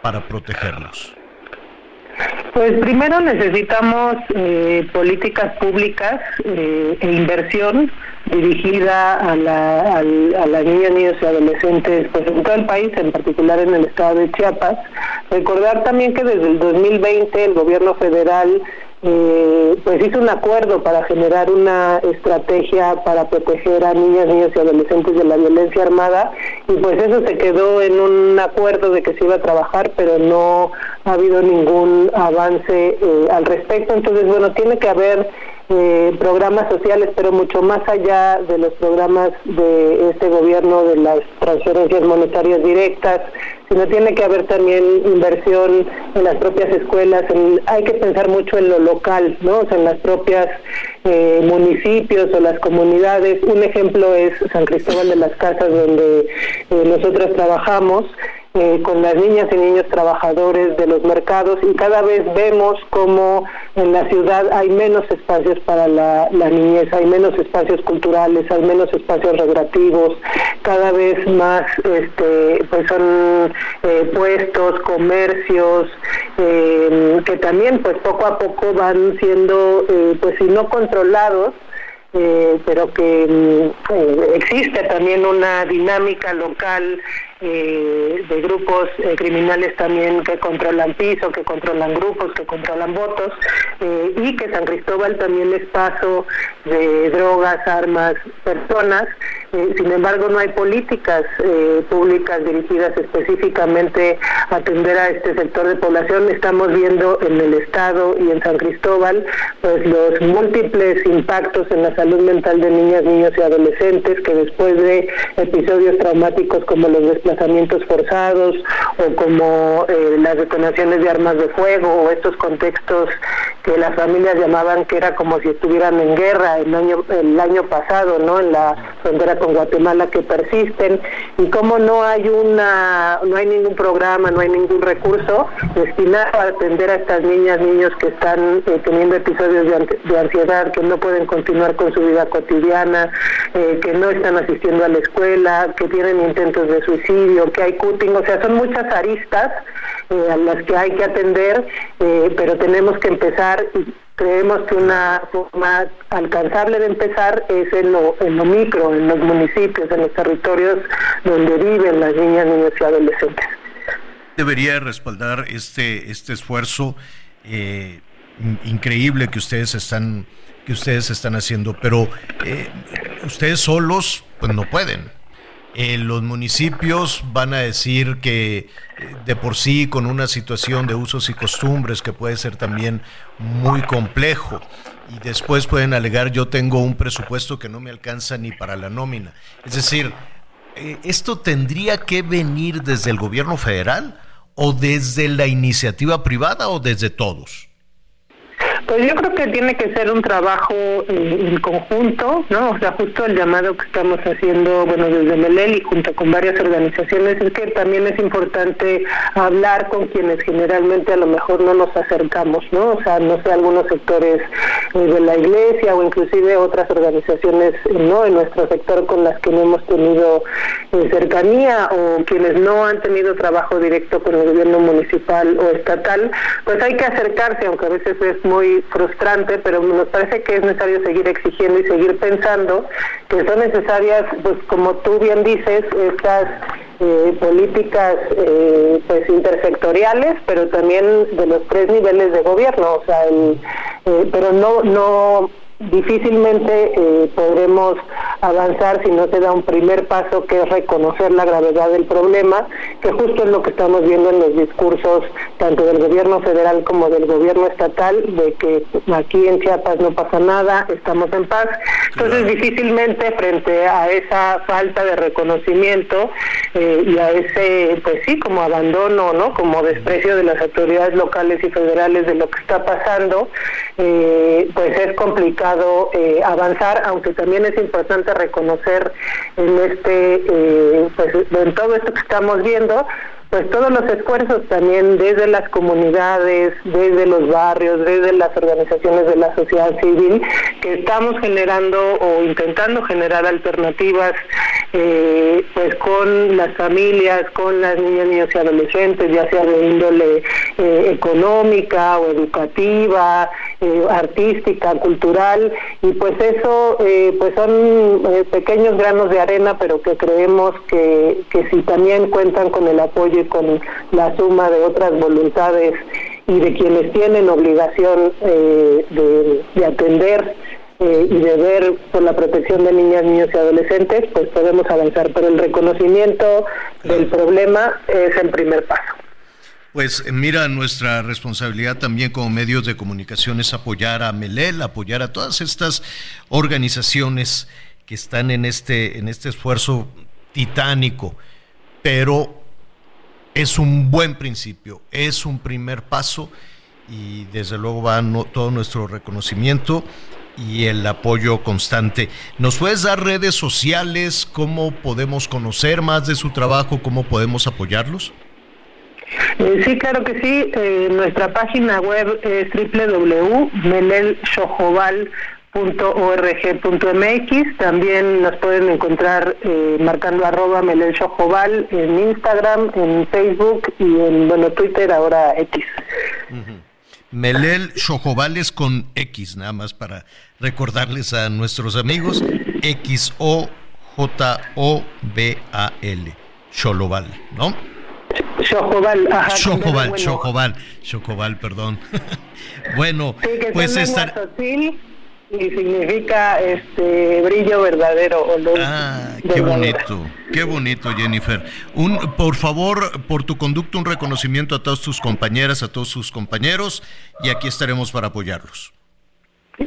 para protegerlos? Pues primero necesitamos eh, políticas públicas eh, e inversión dirigida a, la, a, las niñas, niños y adolescentes pues en todo el país, en particular en el estado de Chiapas. Recordar también que desde el 2020 el gobierno federal eh, pues hizo un acuerdo para generar una estrategia para proteger a niñas, niños y adolescentes de la violencia armada y pues eso se quedó en un acuerdo de que se iba a trabajar pero no ha habido ningún avance eh, al respecto. Entonces bueno tiene que haber eh, programas sociales, pero mucho más allá de los programas de este gobierno, de las transferencias monetarias directas, sino tiene que haber también inversión en las propias escuelas, hay que pensar mucho en lo local, ¿no? en las propias eh, municipios o las comunidades. Un ejemplo es San Cristóbal de las Casas, donde eh, nosotros trabajamos. Eh, con las niñas y niños trabajadores de los mercados y cada vez vemos como en la ciudad hay menos espacios para la, niñez, hay menos espacios culturales, hay menos espacios recreativos, cada vez más este, pues son eh, puestos, comercios, eh, que también pues poco a poco van siendo pues si no controlados, pero que mm, existe también una dinámica local eh, de grupos eh, criminales también que controlan piso, que controlan grupos, que controlan votos, eh, y que San Cristóbal también es paso de drogas, armas, personas. Sin embargo, no hay políticas públicas dirigidas específicamente a atender a este sector de población. Estamos viendo en el Estado y en San Cristóbal pues los múltiples impactos en la salud mental de niñas, niños y adolescentes que después de episodios traumáticos como los de desplazamientos forzados o como eh, las detonaciones de armas de fuego o estos contextos que las familias llamaban que era como si estuvieran en guerra el año el año pasado, ¿no? En la frontera con Guatemala que persisten y como no hay una no hay ningún programa, no hay ningún recurso destinado a atender a estas niñas, niños que están eh, teniendo episodios de, ansiedad, que no pueden continuar con su vida cotidiana, eh, que no están asistiendo a la escuela, que tienen intentos de suicidio que hay cutting, o sea, son muchas aristas eh, a las que hay que atender, eh, pero tenemos que empezar y creemos que una forma alcanzable de empezar es en lo, en lo micro, en los municipios, en los territorios donde viven las niñas, niños y adolescentes. Debería respaldar este, este esfuerzo eh, increíble que ustedes están que ustedes están haciendo, pero ustedes solos pues no pueden los municipios van a decir que eh, de por sí con una situación de usos y costumbres que puede ser también muy complejo y después pueden alegar yo tengo un presupuesto que no me alcanza ni para la nómina. Es decir, eh, ¿esto tendría que venir desde el gobierno federal o desde la iniciativa privada o desde todos? Pues yo creo que tiene que ser un trabajo en, conjunto, ¿no? O sea, justo el llamado que estamos haciendo, bueno, desde Melel junto con varias organizaciones, es que también es importante hablar con quienes generalmente a lo mejor no nos acercamos, ¿no? O sea, no sé, algunos sectores eh, de la iglesia o inclusive otras organizaciones, ¿no? En nuestro sector con las que no hemos tenido eh, cercanía o quienes no han tenido trabajo directo con el gobierno municipal o estatal, pues hay que acercarse, aunque a veces es muy frustrante, pero nos parece que es necesario seguir exigiendo y seguir pensando que son necesarias, pues como tú bien dices, estas eh, políticas eh, pues intersectoriales, pero también de los tres niveles de gobierno, o sea, el, eh, pero no no difícilmente eh, podremos avanzar si no se da un primer paso que es reconocer la gravedad del problema, que justo es lo que estamos viendo en los discursos tanto del gobierno federal como del gobierno estatal, de que aquí en Chiapas no pasa nada, estamos en paz. Entonces difícilmente frente a esa falta de reconocimiento eh, y a ese, pues sí, como abandono, ¿no? Como desprecio de las autoridades locales y federales de lo que está pasando, eh, pues es complicado eh, avanzar, aunque también es importante reconocer en este, eh, pues en todo esto que estamos viendo, pues todos los esfuerzos también desde las comunidades, desde los barrios, desde las organizaciones de la sociedad civil, que estamos generando o intentando generar alternativas eh, pues con las familias, con las niñas, niños y adolescentes, ya sea de índole eh, económica o educativa, eh, artística, cultural, y pues eso pues son pequeños granos de arena, pero que creemos que, que si también cuentan con el apoyo con la suma de otras voluntades y de quienes tienen obligación de, de atender eh, y de ver por la protección de niñas, niños y adolescentes, pues podemos avanzar. Pero el reconocimiento del problema es el primer paso. Pues mira, nuestra responsabilidad también como medios de comunicación es apoyar a Melel, apoyar a todas estas organizaciones que están en este, en este esfuerzo titánico, pero es un buen principio, es un primer paso y desde luego va todo nuestro reconocimiento y el apoyo constante. ¿Nos puedes dar redes sociales? ¿Cómo podemos conocer más de su trabajo? ¿Cómo podemos apoyarlos? Eh, sí, claro que sí. Eh, nuestra página web es www.melelshojoval.org.mx. También nos pueden encontrar eh, marcando arroba Melel en Instagram, en Facebook y en bueno Twitter, ahora X. Melel Chojobales con X, nada más para recordarles a nuestros amigos, X-O-J-O-B-A-L, Choloval, ¿no? Chojobal, ajá. Chojobal, perdón. bueno, pues estar y significa este brillo verdadero o Ah, qué bonito, qué bonito, Jennifer. Un, por favor, por tu conducto, un reconocimiento a todas tus compañeras, a todos sus compañeros, y aquí estaremos para apoyarlos.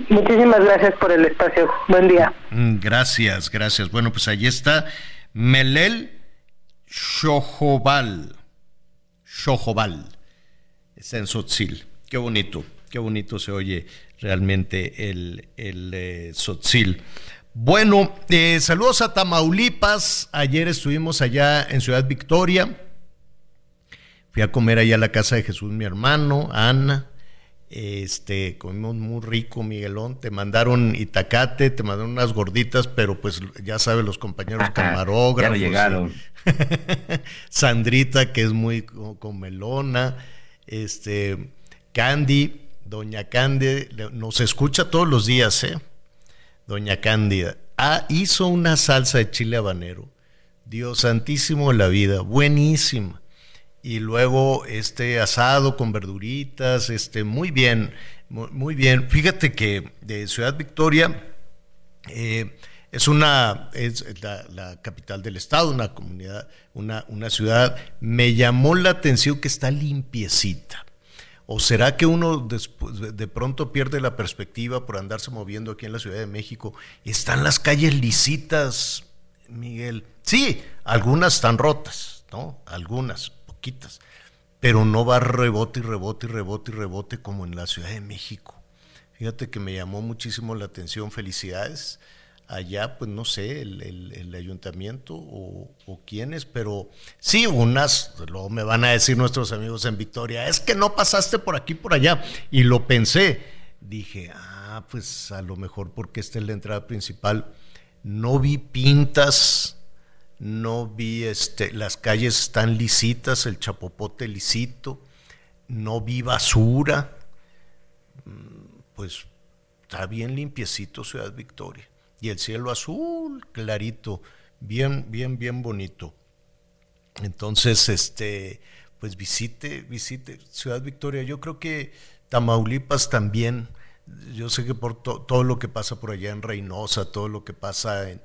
Muchísimas gracias por el espacio. Buen día. Mm, gracias, gracias. Bueno, pues ahí está Melel Shojobal. Shojobal. Está en Sotzil. Qué bonito, qué bonito se oye realmente el, el eh, Sotzil. Bueno, eh, saludos a Tamaulipas. Ayer estuvimos allá en Ciudad Victoria. Fui a comer allá a la casa de Jesús, mi hermano, Ana. Este, comimos muy rico, Miguelón. Te mandaron itacate, te mandaron unas gorditas, pero pues ya sabes, los compañeros camarógrafos. ya llegaron. Sandrita, que es muy comelona. Este, Candy, Doña Cándida, nos escucha todos los días, ¿eh? Doña Cándida. Ah, hizo una salsa de chile habanero. Dios santísimo la vida, buenísima. Y luego este asado con verduritas, este, muy bien, muy, bien. Fíjate que de Ciudad Victoria eh, es una, es la, capital del estado, una comunidad, una, una ciudad. Me llamó la atención que está limpiecita ¿O será que uno de pronto pierde la perspectiva por andarse moviendo aquí en la Ciudad de México? Están las calles lisitas, Miguel. Sí, algunas están rotas, ¿no? Algunas, poquitas. Pero no va rebote y rebote y rebote y rebote como en la Ciudad de México. Fíjate que me llamó muchísimo la atención. Felicidades allá, pues no sé, el, ayuntamiento o, o, quiénes, pero sí, unas, luego me van a decir nuestros amigos en Victoria, es que no pasaste por aquí, por allá, y lo pensé, dije, ah, pues a lo mejor porque esta es la entrada principal, no vi pintas, no vi, este, las calles están lisitas, el chapopote lisito, no vi basura, mm, pues está bien limpiecito Ciudad Victoria y el cielo azul, clarito, bien, bien, bien bonito. Entonces, este, pues visite, visite Ciudad Victoria. Yo creo que Tamaulipas también yo sé que por todo lo que pasa por allá en Reynosa, todo lo que pasa en,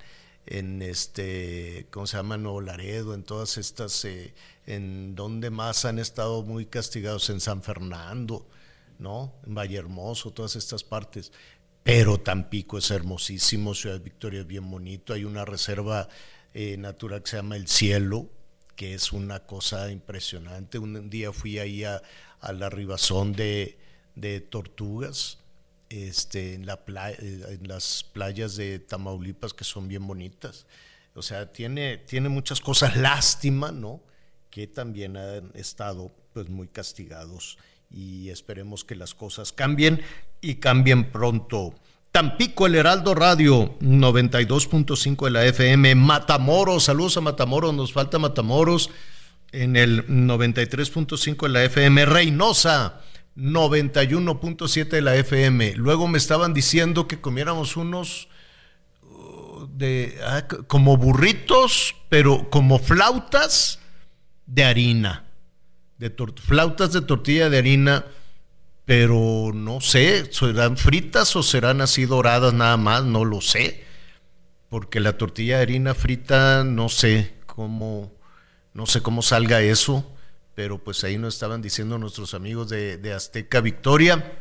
en este, ¿cómo se llama? Nuevo Laredo, en todas estas, eh, en donde más han estado muy castigados, en San Fernando, ¿no? En Valle Hermoso, todas estas partes. Pero Tampico es hermosísimo, Ciudad Victoria es bien bonito, hay una reserva eh, natural que se llama El Cielo, que es una cosa impresionante. Un día fui ahí a, la ribazón de, Tortugas, este, en, eh, en las playas de Tamaulipas que son bien bonitas. O sea, tiene, tiene muchas cosas. Lástima, ¿no? Que también han estado pues muy castigados y esperemos que las cosas cambien y cambien pronto. Tampico, el Heraldo Radio, 92.5 de la FM. Matamoros, saludos a Matamoros, nos falta Matamoros en el 93.5 de la FM. Reynosa, 91.7 de la FM. Luego me estaban diciendo que comiéramos unos uh, de ah, como burritos, pero como flautas de harina, de flautas de tortilla de harina, pero no sé, serán fritas o serán así doradas nada más, no lo sé, porque la tortilla de harina frita no sé cómo no sé cómo salga eso pero pues ahí nos estaban diciendo nuestros amigos de, Azteca Victoria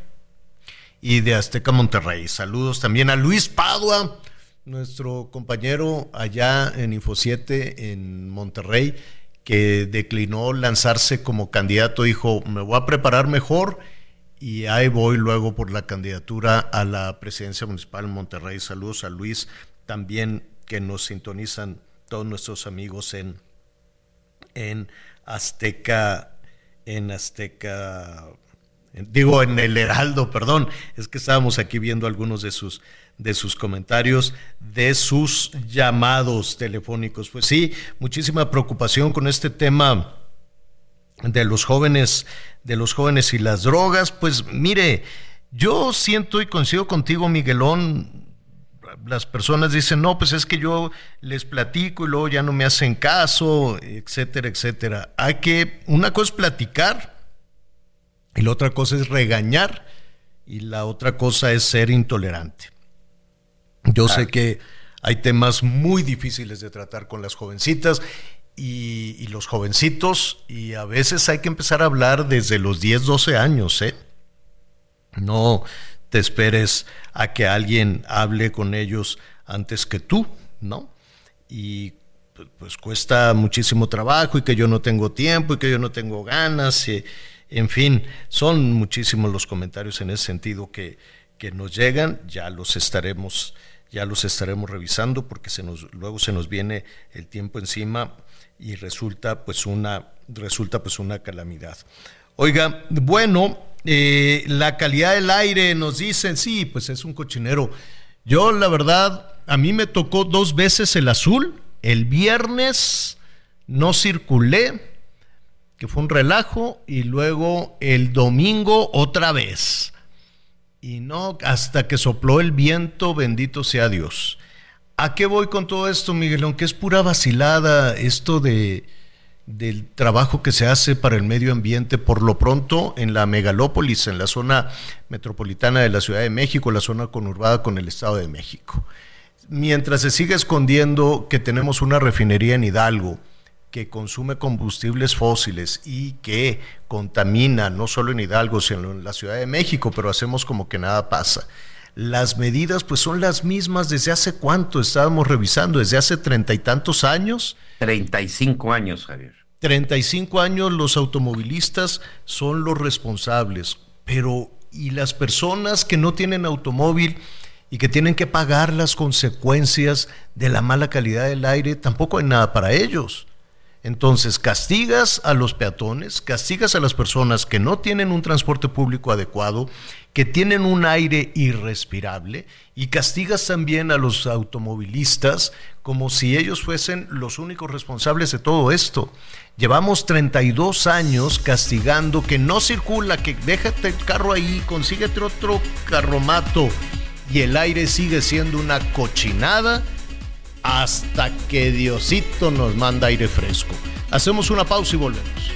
y de Azteca Monterrey. Saludos también a Luis Padua, nuestro compañero allá en Info 7 en Monterrey, que declinó lanzarse como candidato, dijo, me voy a preparar mejor y ahí voy luego por la candidatura a la presidencia municipal en Monterrey. Saludos a Luis también que nos sintonizan todos nuestros amigos en, en Azteca, en Azteca, digo en el Heraldo, perdón, es que estábamos aquí viendo algunos de sus de sus comentarios, de sus llamados telefónicos. Pues sí, muchísima preocupación con este tema de los jóvenes, de los jóvenes y las drogas. Pues mire, yo siento y coincido contigo, Miguelón, las personas dicen, no, pues es que yo les platico y luego ya no me hacen caso, etcétera, etcétera. Hay que, una cosa es platicar y la otra cosa es regañar y la otra cosa es ser intolerante. Yo sé que hay temas muy difíciles de tratar con las jovencitas y, y, los jovencitos y a veces hay que empezar a hablar desde los 10, 12 años, ¿eh? No, te esperes a que alguien hable con ellos antes que tú, ¿no? Y pues cuesta muchísimo trabajo y que yo no tengo tiempo y que yo no tengo ganas, y, en fin, son muchísimos los comentarios en ese sentido que, que nos llegan, ya los estaremos ya los estaremos revisando porque luego se nos viene el tiempo encima y resulta pues una resulta pues una calamidad. Oiga, bueno, eh, la calidad del aire, nos dicen, sí, pues es un cochinero. Yo, la verdad, a mí me tocó dos veces el azul. El viernes no circulé, que fue un relajo, y luego el domingo otra vez. Y no, hasta que sopló el viento, bendito sea Dios. ¿A qué voy con todo esto, Miguelón? Que es pura vacilada esto de del trabajo que se hace para el medio ambiente por lo pronto en la megalópolis, en la zona metropolitana de la Ciudad de México, la zona conurbada con el Estado de México. Mientras se sigue escondiendo que tenemos una refinería en Hidalgo que consume combustibles fósiles y que contamina no solo en Hidalgo, sino en la Ciudad de México, pero hacemos como que nada pasa. Las medidas pues son las mismas desde hace cuánto estábamos revisando, desde hace treinta y tantos años 35 años, Javier. 35 años los automovilistas son los responsables, pero ¿y las personas que no tienen automóvil y que tienen que pagar las consecuencias de la mala calidad del aire? Tampoco hay nada para ellos. Entonces, castigas a los peatones, castigas a las personas que no tienen un transporte público adecuado, que tienen un aire irrespirable, y castigas también a los automovilistas como si ellos fuesen los únicos responsables de todo esto. Llevamos 32 años castigando que no circula, que déjate el carro ahí, consíguete otro carromato, y el aire sigue siendo una cochinada hasta que Diosito nos manda aire fresco. Hacemos una pausa y volvemos.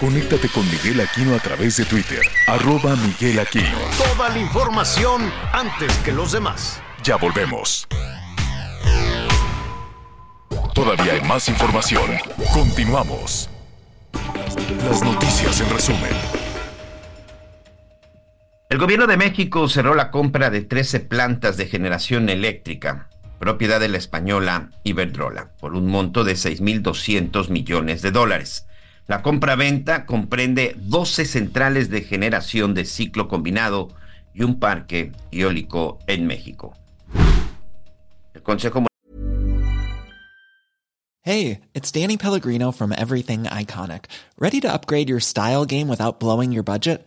Conéctate con Miguel Aquino a través de Twitter, arroba Miguel Aquino. Toda la información antes que los demás. Ya volvemos. Todavía hay más información. Continuamos. Las noticias en resumen. El gobierno de México cerró la compra de 13 plantas de generación eléctrica, propiedad de la española Iberdrola, por un monto de 6.200 millones de dólares. La compra-venta comprende 12 centrales de generación de ciclo combinado y un parque eólico en México. El Consejo Hey, it's Danny Pellegrino from Everything Iconic. Ready to upgrade your style game without blowing your budget?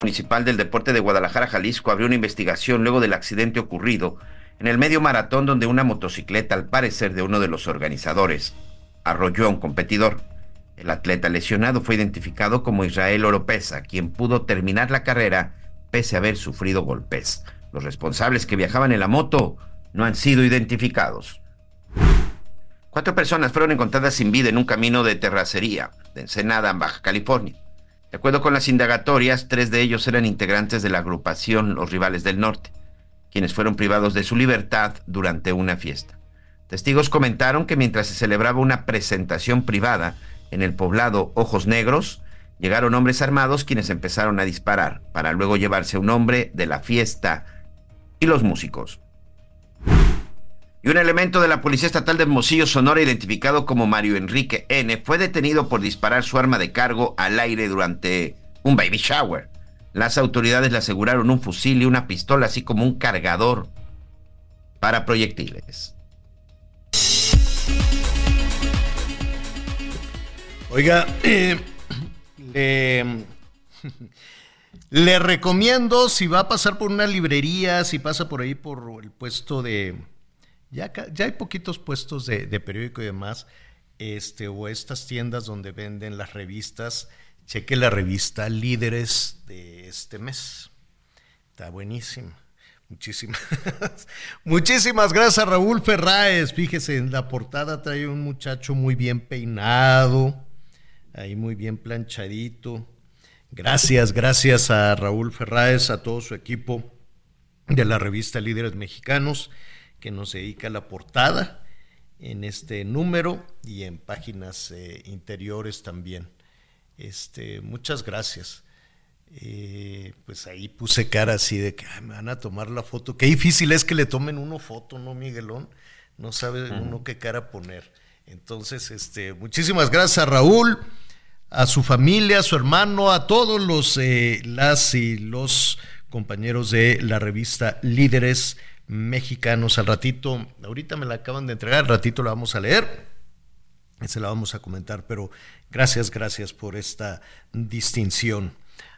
Municipal del Deporte de Guadalajara, Jalisco, abrió una investigación luego del accidente ocurrido en el medio maratón donde una motocicleta, al parecer de uno de los organizadores, arrolló a un competidor. El atleta lesionado fue identificado como Israel Oropesa, quien pudo terminar la carrera pese a haber sufrido golpes. Los responsables que viajaban en la moto no han sido identificados. Cuatro personas fueron encontradas sin vida en un camino de terracería de Ensenada, en Baja California. De acuerdo con las indagatorias, tres de ellos eran integrantes de la agrupación Los Rivales del Norte, quienes fueron privados de su libertad durante una fiesta. Testigos comentaron que mientras se celebraba una presentación privada en el poblado Ojos Negros, llegaron hombres armados quienes empezaron a disparar para luego llevarse un hombre de la fiesta y los músicos. Y un elemento de la Policía Estatal de Hermosillo, Sonora, identificado como Mario Enrique N., fue detenido por disparar su arma de cargo al aire durante un baby shower. Las autoridades le aseguraron un fusil y una pistola, así como un cargador para proyectiles. Oiga, le recomiendo si va a pasar por una librería, si pasa por ahí por el puesto de... Ya, ya hay poquitos puestos de, periódico y demás, este, o estas tiendas donde venden las revistas, cheque la revista Líderes de este mes. Está buenísima. Muchísimas, muchísimas gracias Raúl Ferráez. Fíjese, en la portada trae un muchacho muy bien peinado, ahí muy bien planchadito. Gracias, gracias a Raúl Ferráez, a todo su equipo de la revista Líderes Mexicanos, que nos dedica la portada en este número y en páginas eh, interiores también. Este, muchas gracias. Eh, pues ahí puse cara así de que ay, me van a tomar la foto. Qué difícil es que le tomen uno foto, ¿no, Miguelón? No sabe uno qué cara poner. Entonces, este, muchísimas gracias a Raúl a su familia, a su hermano, a todos los eh, las y los compañeros de la revista Líderes Mexicanos. Al ratito, ahorita me la acaban de entregar, al ratito la vamos a leer, se la vamos a comentar, pero gracias, gracias por esta distinción.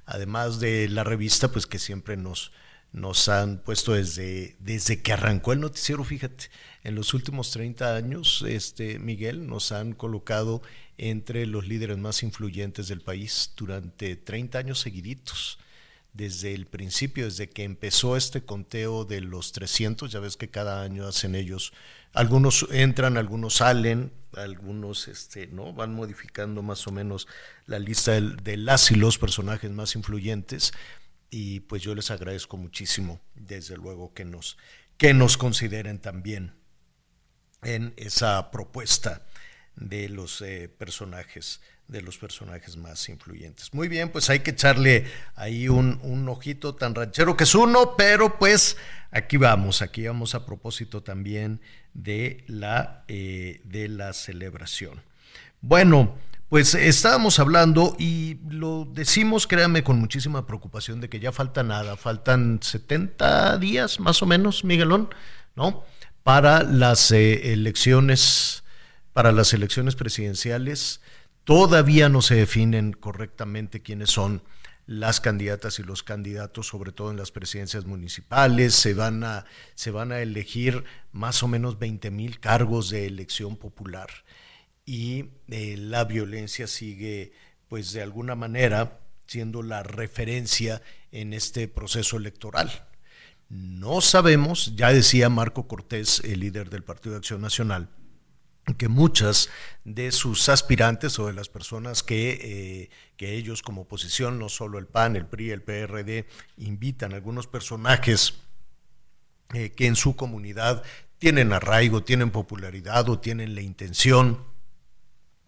Además de la revista, pues que siempre nos, nos han puesto desde, desde que arrancó el noticiero, fíjate, en los últimos 30 años, este, Miguel, nos han colocado entre los líderes más influyentes del país durante 30 años seguiditos. Desde el principio, desde que empezó este conteo de los 300, ya ves que cada año hacen ellos, algunos entran, algunos salen, algunos este, ¿no? van modificando más o menos la lista de, las y los personajes más influyentes, y pues yo les agradezco muchísimo, desde luego, que nos, que nos consideren también en esa propuesta de los eh, personajes, de los personajes más influyentes. Muy bien, pues hay que echarle ahí un, un, ojito tan ranchero que es uno, pero pues aquí vamos, aquí vamos a propósito también de la, eh, de la celebración. Bueno, pues estábamos hablando y lo decimos, créanme, con muchísima preocupación de que ya falta nada, faltan 70 días más o menos, Miguelón, ¿no? Para las eh, elecciones para las elecciones presidenciales. Todavía no se definen correctamente quiénes son las candidatas y los candidatos, sobre todo en las presidencias municipales. Se van a, se van a elegir más o menos 20 mil cargos de elección popular. Y eh, la violencia sigue, pues de alguna manera, siendo la referencia en este proceso electoral. No sabemos, ya decía Marco Cortés, el líder del Partido de Acción Nacional, que muchas de sus aspirantes o de las personas que, eh, que ellos como oposición, no solo el PAN, el PRI, el PRD, invitan a algunos personajes eh, que en su comunidad tienen arraigo, tienen popularidad o tienen la intención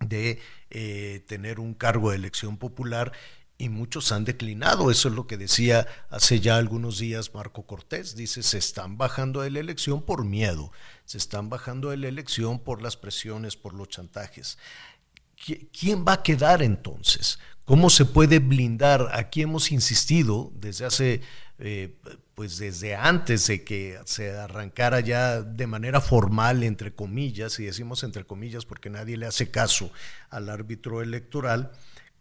de eh, tener un cargo de elección popular y muchos han declinado. Eso es lo que decía hace ya algunos días Marco Cortés. Dice, se están bajando de la elección por miedo, se están bajando de la elección por las presiones, por los chantajes. ¿Quién va a quedar entonces? ¿Cómo se puede blindar? Aquí hemos insistido desde hace, eh, pues desde antes de que se arrancara ya de manera formal, entre comillas, y decimos entre comillas porque nadie le hace caso al árbitro electoral,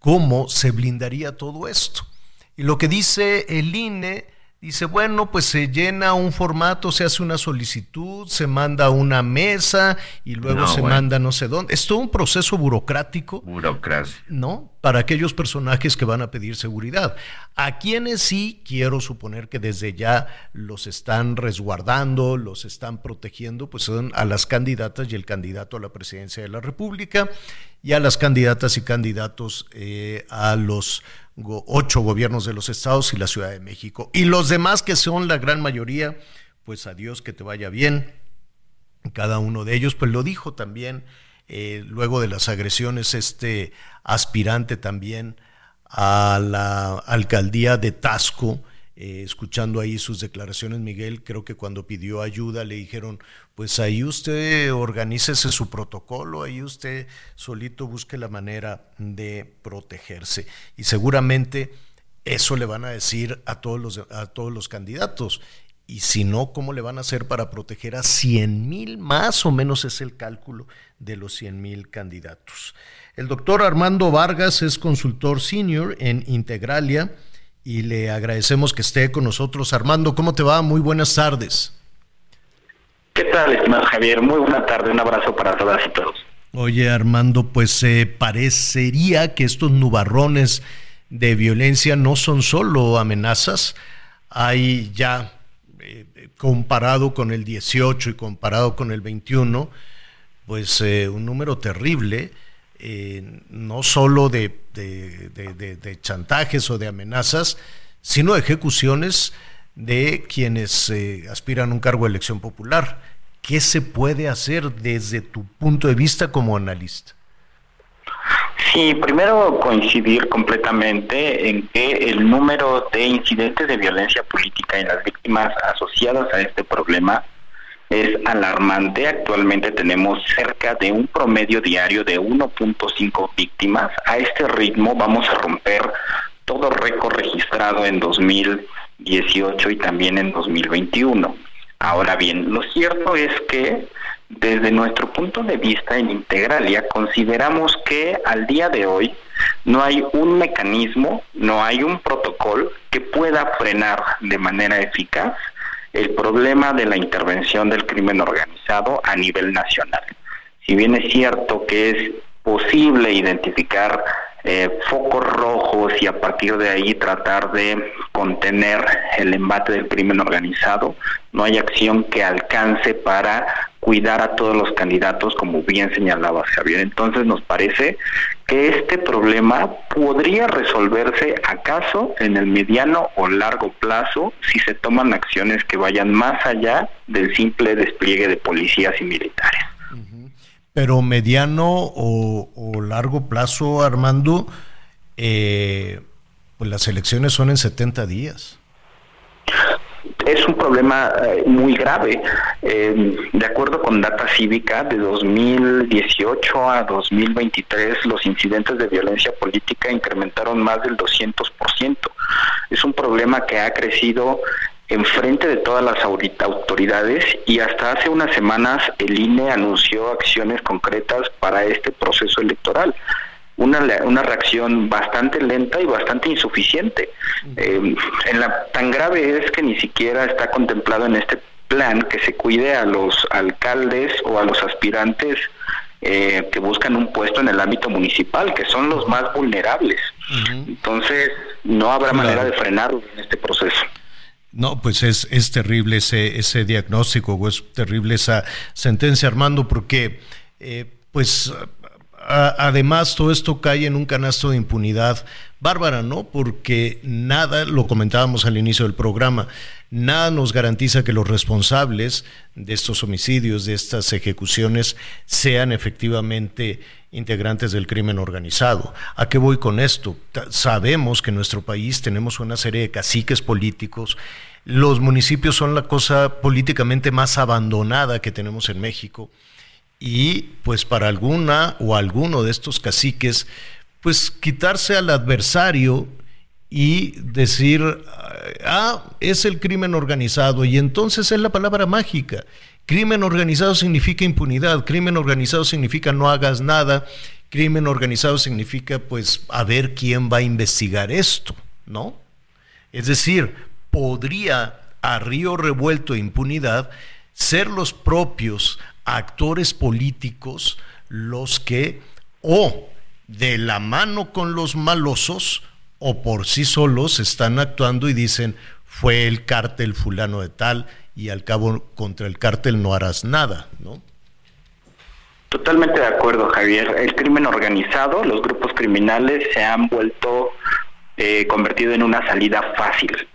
cómo se blindaría todo esto. Y lo que dice el INE, dice, bueno, pues se llena un formato, se hace una solicitud, se manda una mesa y luego se manda no sé dónde. Es todo un proceso burocrático. Burocracia. ¿No? Para aquellos personajes que van a pedir seguridad. A quienes sí quiero suponer que desde ya los están resguardando, los están protegiendo, pues son a las candidatas y el candidato a la presidencia de la República y a las candidatas y candidatos eh, a los ocho gobiernos de los estados y la Ciudad de México. Y los demás, que son la gran mayoría, pues adiós, que te vaya bien. Cada uno de ellos, pues lo dijo también eh, luego de las agresiones este aspirante también a la alcaldía de Tasco, eh, escuchando ahí sus declaraciones, Miguel, creo que cuando pidió ayuda le dijeron, pues ahí usted organícese su protocolo, ahí usted solito busque la manera de protegerse. Y seguramente eso le van a decir a todos los, a todos los candidatos. Y si no, ¿cómo le van a hacer para proteger a 100 mil? Más o menos es el cálculo de los 100 mil candidatos. El doctor Armando Vargas es consultor senior en Integralia y le agradecemos que esté con nosotros. Armando, ¿cómo te va? Muy buenas tardes. ¿Qué tal, estimado Javier? Muy buena tarde, un abrazo para todas y todos. Oye, Armando, pues eh, parecería que estos nubarrones de violencia no son solo amenazas, hay ya, eh, comparado con el 18 y comparado con el 21, pues eh, un número terrible eh, no solo de, chantajes o de amenazas, sino ejecuciones de quienes eh, aspiran a un cargo de elección popular. ¿Qué se puede hacer desde tu punto de vista como analista? Sí, primero coincidir completamente en que el número de incidentes de violencia política en las víctimas asociadas a este problema es alarmante. Actualmente tenemos cerca de un promedio diario de 1.5 víctimas. A este ritmo vamos a romper todo récord registrado en 2018 y también en 2021. Ahora bien, lo cierto es que desde nuestro punto de vista en Integralia consideramos que al día de hoy no hay un mecanismo, no hay un protocolo que pueda frenar de manera eficaz el problema de la intervención del crimen organizado a nivel nacional. Si bien es cierto que es posible identificar eh, focos rojos y a partir de ahí tratar de contener el embate del crimen organizado, no hay acción que alcance para cuidar a todos los candidatos, como bien señalaba Javier. Entonces nos parece que este problema podría resolverse acaso en el mediano o largo plazo si se toman acciones que vayan más allá del simple despliegue de policías y militares. Pero mediano o, largo plazo, Armando, eh, pues las elecciones son en 70 días es un problema eh, muy grave. Eh, de acuerdo con Data Cívica, de 2018 a 2023 los incidentes de violencia política incrementaron más del 200%. Es un problema que ha crecido en frente de todas las autoridades y hasta hace unas semanas el INE anunció acciones concretas para este proceso electoral una, una reacción bastante lenta y bastante insuficiente. Eh, en la, tan grave es que ni siquiera está contemplado en este plan que se cuide a los alcaldes o a los aspirantes eh, que buscan un puesto en el ámbito municipal, que son los más vulnerables. Entonces, no habrá manera de frenarlo en este proceso. No, pues es, es terrible ese, ese diagnóstico o es terrible esa sentencia, Armando, porque eh, pues además todo esto cae en un canasto de impunidad bárbara, ¿no? Porque nada, lo comentábamos al inicio del programa, nada nos garantiza que los responsables de estos homicidios, de estas ejecuciones, sean efectivamente integrantes del crimen organizado. ¿A qué voy con esto? Sabemos que en nuestro país tenemos una serie de caciques políticos. Los municipios son la cosa políticamente más abandonada que tenemos en México. Y pues para alguna o alguno de estos caciques, pues quitarse al adversario y decir, ah, es el crimen organizado, y entonces es la palabra mágica. Crimen organizado significa impunidad, crimen organizado significa no hagas nada, crimen organizado significa pues a ver quién va a investigar esto, ¿no? Es decir, podría a río revuelto de impunidad ser los propios actores políticos los que o de la mano con los malosos o por sí solos están actuando y dicen fue el cártel fulano de tal y al cabo contra el cártel no harás nada, ¿no? Totalmente de acuerdo, Javier. El crimen organizado, los grupos criminales se han vuelto eh, convertido en una salida fácil,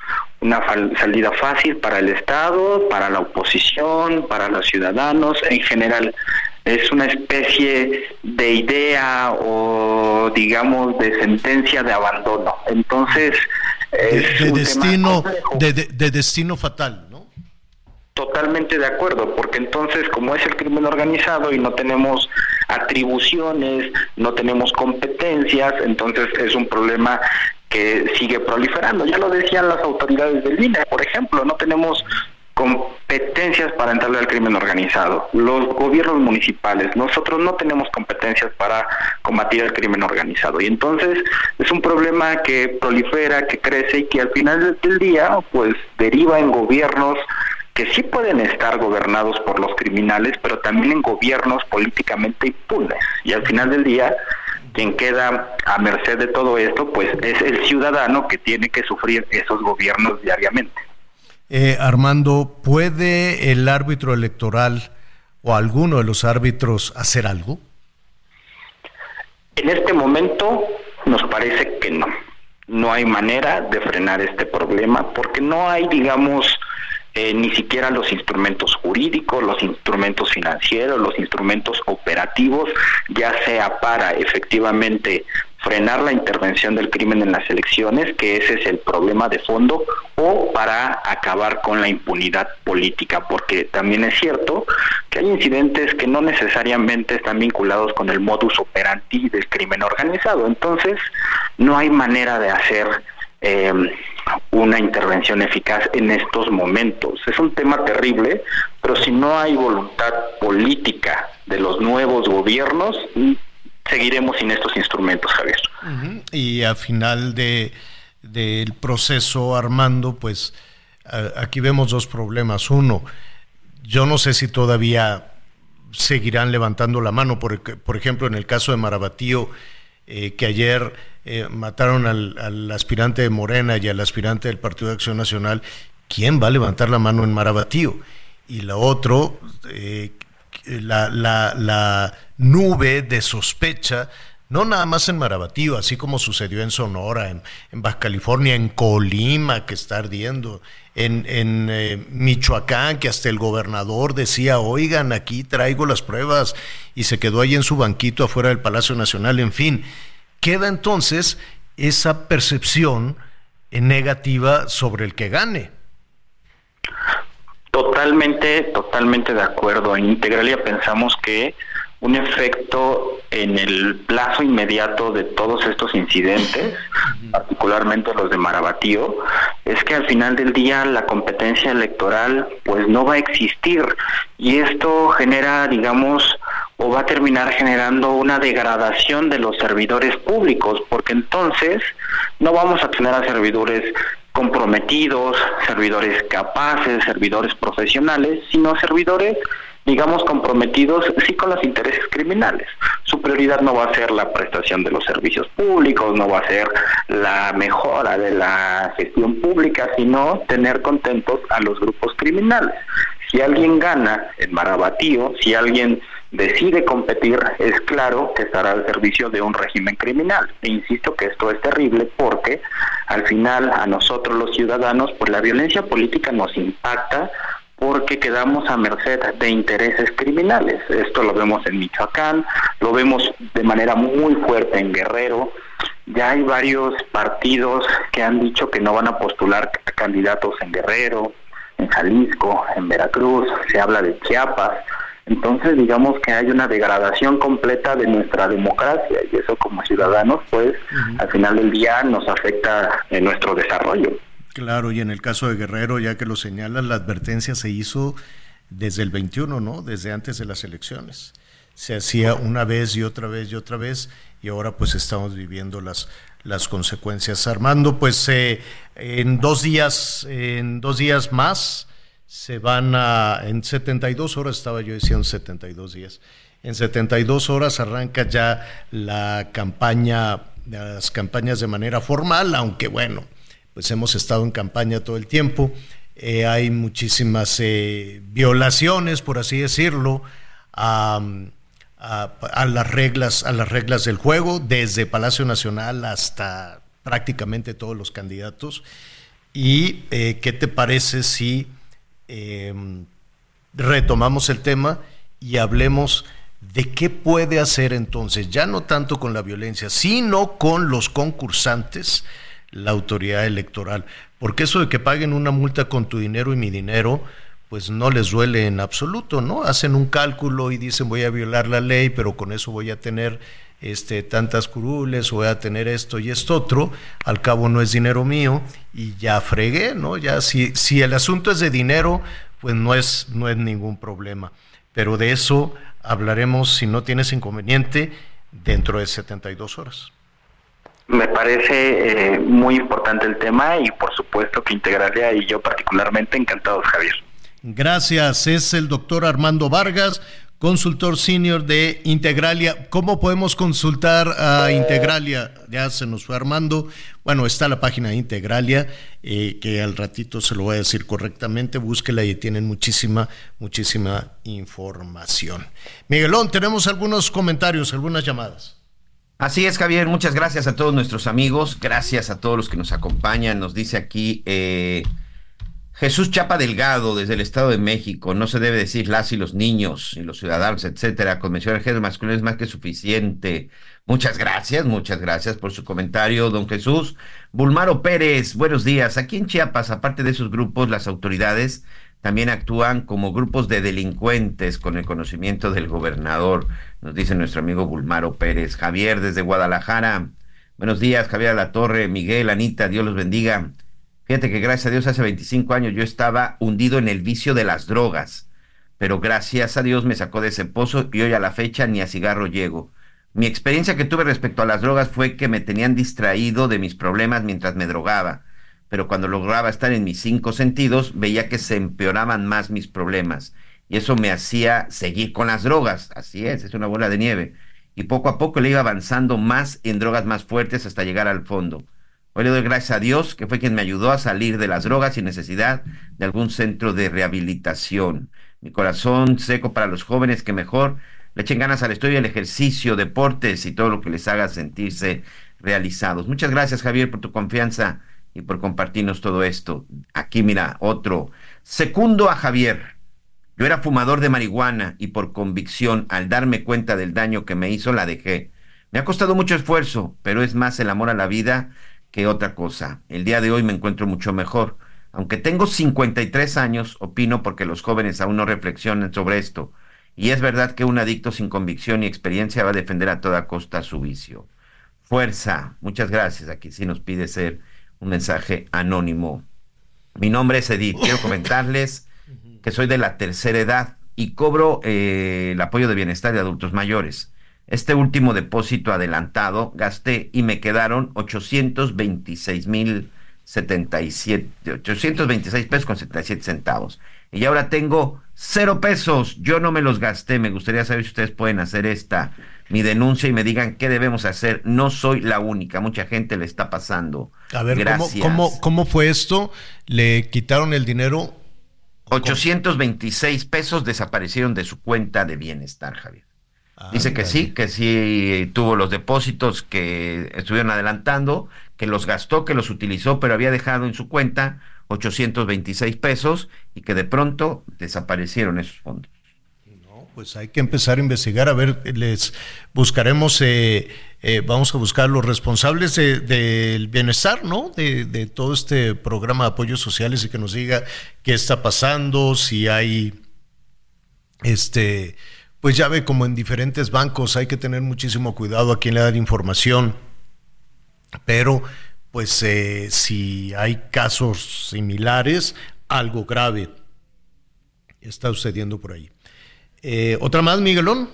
una salida fácil para el Estado, para la oposición, para los ciudadanos en general es una especie de idea o digamos de sentencia de abandono. Entonces, es de, destino de, de, destino fatal, ¿no? Totalmente de acuerdo, porque entonces como es el crimen organizado y no tenemos atribuciones, no tenemos competencias, entonces es un problema que sigue proliferando. Ya lo decían las autoridades del INE, por ejemplo, no tenemos competencias para entrarle al crimen organizado. Los gobiernos municipales, nosotros no tenemos competencias para combatir el crimen organizado. Y entonces es un problema que prolifera, que crece y que al final del día pues deriva en gobiernos que sí pueden estar gobernados por los criminales, pero también en gobiernos políticamente impunes. Y al final del día, quien queda a merced de todo esto, pues es el ciudadano que tiene que sufrir esos gobiernos diariamente. Eh, Armando, ¿puede el árbitro electoral o alguno de los árbitros hacer algo? En este momento nos parece que no. No hay manera de frenar este problema porque no hay, digamos, eh, ni siquiera los instrumentos jurídicos, los instrumentos financieros, los instrumentos operativos, ya sea para efectivamente frenar la intervención del crimen en las elecciones, que ese es el problema de fondo, o para acabar con la impunidad política, porque también es cierto que hay incidentes que no necesariamente están vinculados con el modus operandi del crimen organizado. Entonces, no hay manera de hacer eh, una intervención eficaz en estos momentos. Es un tema terrible, pero si no hay voluntad política de los nuevos gobiernos, seguiremos sin estos instrumentos, Javier. Y a final de del proceso Armando, pues aquí vemos dos problemas. Uno, yo no sé si todavía seguirán levantando la mano, por, por ejemplo, en el caso de Marabatío, eh, que ayer eh, mataron al, aspirante de Morena y al aspirante del Partido de Acción Nacional, ¿quién va a levantar la mano en Marabatío? Y la otro, eh, la, la, nube de sospecha, no nada más en Marabatío, así como sucedió en Sonora, en, Baja California, en Colima, que está ardiendo, en, en Michoacán, que hasta el gobernador decía, oigan, aquí traigo las pruebas, y se quedó ahí en su banquito afuera del Palacio Nacional, en fin queda entonces esa percepción negativa sobre el que gane. Totalmente, totalmente de acuerdo. En Integralia pensamos que un efecto en el plazo inmediato de todos estos incidentes, particularmente los de Marabatío, es que al final del día la competencia electoral pues no va a existir. Y esto genera, digamos, o va a terminar generando una degradación de los servidores públicos, porque entonces no vamos a tener a servidores comprometidos, servidores capaces, servidores profesionales, sino servidores digamos, comprometidos sí con los intereses criminales. Su prioridad no va a ser la prestación de los servicios públicos, no va a ser la mejora de la gestión pública, sino tener contentos a los grupos criminales. Si alguien gana en Marabatío, si alguien decide competir, es claro que estará al servicio de un régimen criminal. E insisto que esto es terrible porque al final a nosotros los ciudadanos, pues la violencia política nos impacta porque quedamos a merced de intereses criminales. Esto lo vemos en Michoacán, lo vemos de manera muy fuerte en Guerrero. Ya hay varios partidos que han dicho que no van a postular candidatos en Guerrero, en Jalisco, en Veracruz, se habla de Chiapas. Entonces digamos que hay una degradación completa de nuestra democracia y eso como ciudadanos pues al final del día nos afecta en nuestro desarrollo. Claro, y en el caso de Guerrero, ya que lo señalas, la advertencia se hizo desde el 21, ¿no? Desde antes de las elecciones. Se hacía una vez y otra vez y otra vez, y ahora pues estamos viviendo las, las consecuencias. Armando, pues eh, en dos días, en dos días más, se van a, en 72 horas, estaba yo diciendo 72 días, en 72 horas arranca ya la campaña, las campañas de manera formal, aunque bueno, pues hemos estado en campaña todo el tiempo. Eh, hay muchísimas eh, violaciones, por así decirlo, a, las reglas, a las reglas del juego, desde Palacio Nacional hasta prácticamente todos los candidatos. ¿Y eh, qué te parece si em, retomamos el tema y hablemos de qué puede hacer entonces, ya no tanto con la violencia, sino con los concursantes? La autoridad electoral. Porque eso de que paguen una multa con tu dinero y mi dinero, pues no les duele en absoluto, ¿no? Hacen un cálculo y dicen voy a violar la ley, pero con eso voy a tener este, tantas curules, voy a tener esto y esto otro, al cabo no es dinero mío y ya fregué, ¿no? Ya si, si el asunto es de dinero, pues no es, no es ningún problema. Pero de eso hablaremos, si no tienes inconveniente, dentro de 72 horas. Me parece eh, muy importante el tema y por supuesto que Integralia y yo particularmente encantados, Javier. Gracias, es el doctor Armando Vargas, consultor senior de Integralia. ¿Cómo podemos consultar a Integralia? Ya se nos fue Armando. Bueno, está la página de Integralia, eh, que al ratito se lo voy a decir correctamente. Búsquela y tienen muchísima, muchísima información. Miguelón, tenemos algunos comentarios, algunas llamadas. Así es, Javier. Muchas gracias a todos nuestros amigos. Gracias a todos los que nos acompañan. Nos dice aquí eh, Jesús Chapa Delgado, desde el Estado de México. No se debe decir las y los niños y los ciudadanos, etcétera. Convención de género masculino es más que suficiente. Muchas gracias, muchas gracias por su comentario, don Jesús. Bulmaro Pérez, buenos días. Aquí en Chiapas, aparte de esos grupos, las autoridades también actúan como grupos de delincuentes con el conocimiento del gobernador, nos dice nuestro amigo Bulmaro Pérez. Javier desde Guadalajara. Buenos días, Javier La Torre, Miguel, Anita, Dios los bendiga. Fíjate que gracias a Dios hace 25 años yo estaba hundido en el vicio de las drogas, pero gracias a Dios me sacó de ese pozo y hoy a la fecha ni a cigarro llego. Mi experiencia que tuve respecto a las drogas fue que me tenían distraído de mis problemas mientras me drogaba pero cuando lograba estar en mis cinco sentidos, veía que se empeoraban más mis problemas. Y eso me hacía seguir con las drogas. Así es, es una bola de nieve. Y poco a poco le iba avanzando más en drogas más fuertes hasta llegar al fondo. Hoy le doy gracias a Dios, que fue quien me ayudó a salir de las drogas sin necesidad de algún centro de rehabilitación. Mi corazón seco para los jóvenes que mejor le echen ganas al estudio, el ejercicio, deportes y todo lo que les haga sentirse realizados. Muchas gracias, Javier, por tu confianza y por compartirnos todo esto. Aquí mira, otro. Secundo a Javier. Yo era fumador de marihuana y por convicción, al darme cuenta del daño que me hizo, la dejé. Me ha costado mucho esfuerzo, pero es más el amor a la vida que otra cosa. El día de hoy me encuentro mucho mejor. Aunque tengo 53 años, opino porque los jóvenes aún no reflexionan sobre esto. Y es verdad que un adicto sin convicción y experiencia va a defender a toda costa su vicio. Fuerza. Muchas gracias. Aquí sí nos pide ser un mensaje anónimo. Mi nombre es Edith. Quiero comentarles que soy de la tercera edad. y cobro eh, el apoyo de bienestar de adultos mayores. Este último depósito adelantado gasté y me quedaron 826 mil 77, 826 pesos con 77 centavos. Y ahora tengo cero pesos. Yo no me los gasté. Me gustaría saber si ustedes pueden hacer esta, mi denuncia y me digan qué debemos hacer. No soy la única. Mucha gente le está pasando. A ver, ¿cómo, cómo, cómo fue esto? ¿Le quitaron el dinero? 826 pesos desaparecieron de su cuenta de bienestar, Javier. Dice que sí, que sí tuvo los depósitos que estuvieron adelantando, que los gastó, que los utilizó, pero había dejado en su cuenta 826 pesos y que de pronto desaparecieron esos fondos. Pues hay que empezar a investigar, a ver, les buscaremos, eh, eh, vamos a buscar los responsables del bienestar, ¿no? De, de todo este programa de apoyos sociales y que nos diga qué está pasando, si hay, este pues ya ve como en diferentes bancos hay que tener muchísimo cuidado a quién le da información, pero pues eh, si hay casos similares, algo grave está sucediendo por ahí. Eh, ¿Otra más, Miguelón?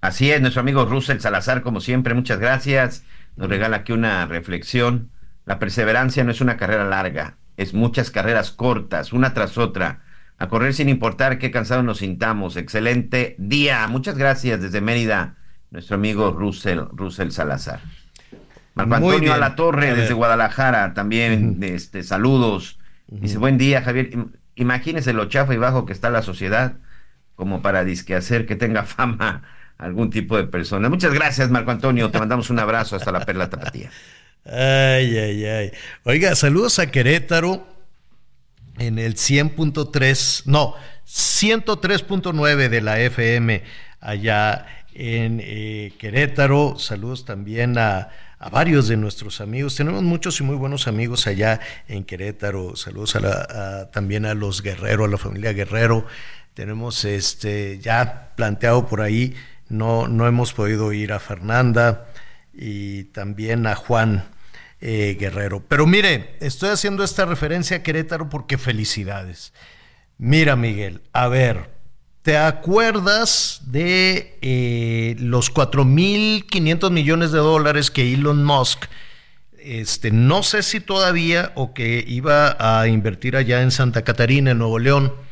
Así es, nuestro amigo Russell Salazar, como siempre, muchas gracias. Nos regala aquí una reflexión. La perseverancia no es una carrera larga, es muchas carreras cortas, una tras otra a correr sin importar qué cansado nos sintamos. Excelente día. Muchas gracias desde Mérida, nuestro amigo Russell, Russell Salazar. Marco Antonio a la Torre desde Guadalajara, también este, saludos. Dice, buen día, Javier. Imagínese lo chafa y bajo que está la sociedad como para disque hacer que tenga fama algún tipo de persona. Muchas gracias, Marco Antonio. Te mandamos un abrazo hasta la Perla Tapatía. Ay, ay, ay. Oiga, saludos a Querétaro en el 100.3, no, 103.9 de la FM allá en eh, Querétaro. Saludos también a, varios de nuestros amigos. Tenemos muchos y muy buenos amigos allá en Querétaro. Saludos a también a los Guerrero, a la familia Guerrero. Tenemos este ya planteado por ahí, no, no hemos podido ir a Fernanda y también a Juan eh, Guerrero. Pero mire, estoy haciendo esta referencia a Querétaro porque felicidades. Mira, Miguel, a ver, ¿te acuerdas de eh, los 4.500 millones de dólares que Elon Musk, este, no sé si todavía o que iba a invertir allá en Santa Catarina, en Nuevo León?